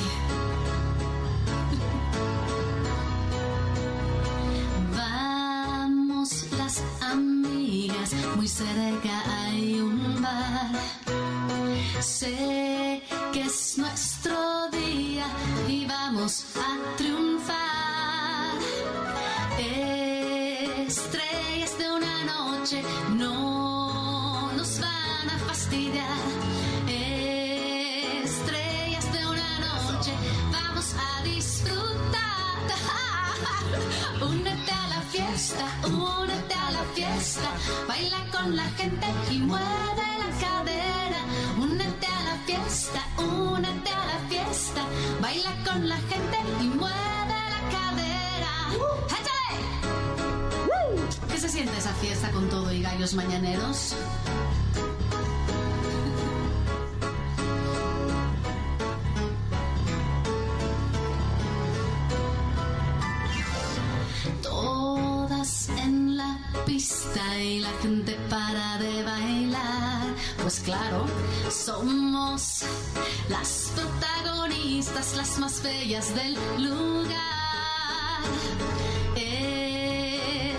Vamos las amigas, muy cerca hay un bar. Sé que es nuestro día y vamos a triunfar. Estrellas de una noche no nos van a fastidiar. Estrellas de una noche vamos a disfrutar. Únete a la fiesta, únete a la fiesta. Baila con la gente y mueve la cadera. Únete a la fiesta, únete a la fiesta. Baila con la gente y mueve la cadera. ¡Échale! ¿Qué se siente esa fiesta con todo y gallos mañaneros? Todas en la pista y la gente claro, somos las protagonistas, las más bellas del lugar.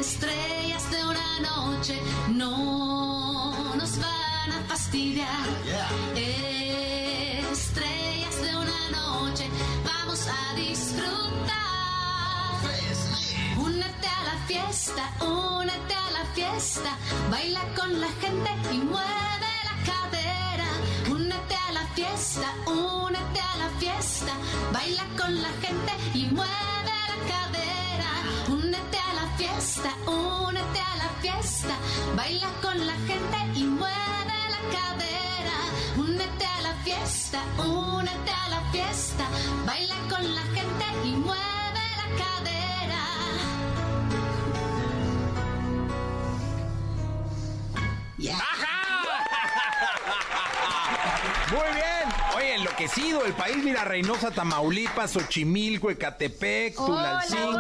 Estrellas de una noche no nos van a fastidiar. Estrellas de una noche vamos a disfrutar. Únete a la fiesta, únete a la fiesta. Baila con la gente y mueve fiesta, únete a la fiesta. Baila con la gente y mueve la cadera. Únete a la fiesta, únete a la fiesta, baila con la gente y mueve la cadera. Únete a la fiesta, únete a la fiesta, baila con la gente y mueve la cadera. Muy bien. Oye, enloquecido el país. Mira, Reynosa, Tamaulipas, Xochimilco, Ecatepec, Tulalcingo.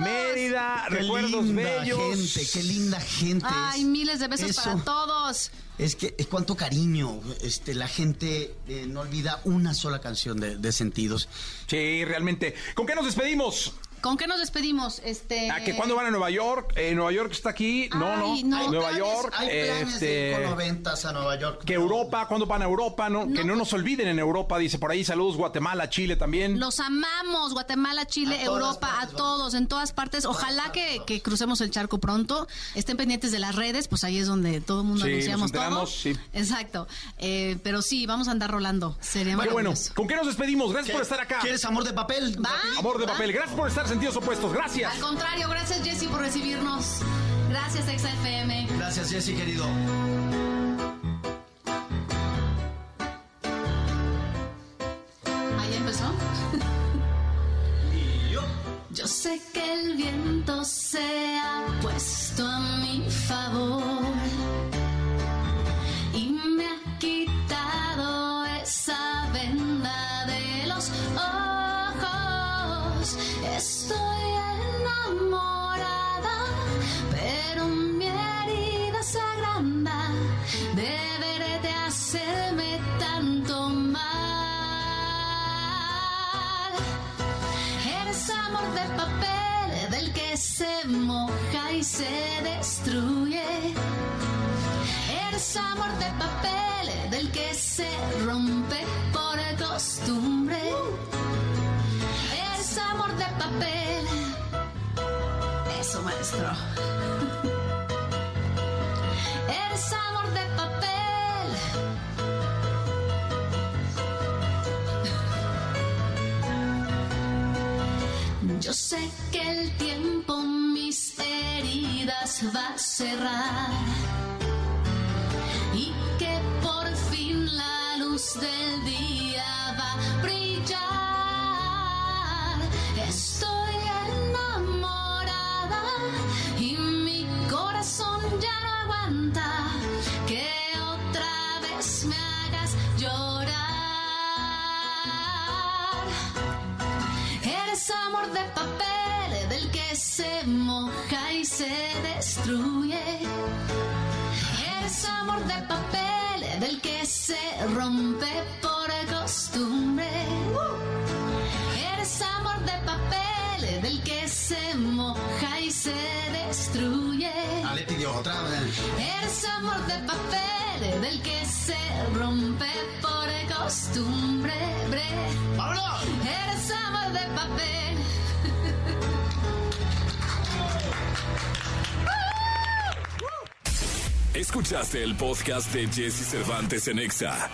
Mérida, Qué recuerdos linda bellos. gente, qué linda gente. Ay, es. miles de besos Eso. para todos. Es que es cuánto cariño. Este, la gente eh, no olvida una sola canción de, de sentidos. Sí, realmente. ¿Con qué nos despedimos? ¿Con qué nos despedimos? Este. ¿A que cuándo van a Nueva York? Eh, Nueva York está aquí. No, Ay, no. no. Nueva York. Hay planes de ir este, con a Nueva York. que Europa, ¿cuándo van a Europa? No, que no nos olviden en Europa, dice por ahí. Saludos, Guatemala, Chile también. Los amamos, Guatemala, Chile, A Europa, a todos, en todas partes. Ojalá que, que crucemos el charco pronto. Estén pendientes de las redes, pues ahí es donde todo el mundo Sí, anunciamos nos todo. sí. Exacto. Eh, pero sí, vamos a andar rolando. Sería bueno. maravilloso. ¿Con qué nos despedimos? Gracias por estar acá. ¿Quieres amor de papel? ¿Va? Amor de ¿Va? papel. Gracias por estar sentidos opuestos. Gracias. Al contrario, gracias Jessy por recibirnos. Gracias XFM. Gracias, Jessy, querido. Ahí empezó. Yo sé que el viento se ha puesto a mi favor Estoy enamorada, pero mi herida se agranda de verte hacerme tanto mal. Eres amor de papel del que se moja y se destruye. Eres amor de papel del que se rompe por costumbre. Eres amor de papel. Eso, maestro. Eres amor de papel. Yo sé que el tiempo mis heridas va a cerrar y que por fin la luz del día amor de papel del que se moja y se destruye. Eres amor de papel del que se rompe por costumbre. Se moja y se destruye. Ah, le pidió otra vez. Eres amor de papel del que se rompe por costumbre. ¡Vámonos! Eres amor de papel. Escuchaste el podcast de Jesse Cervantes en Exa.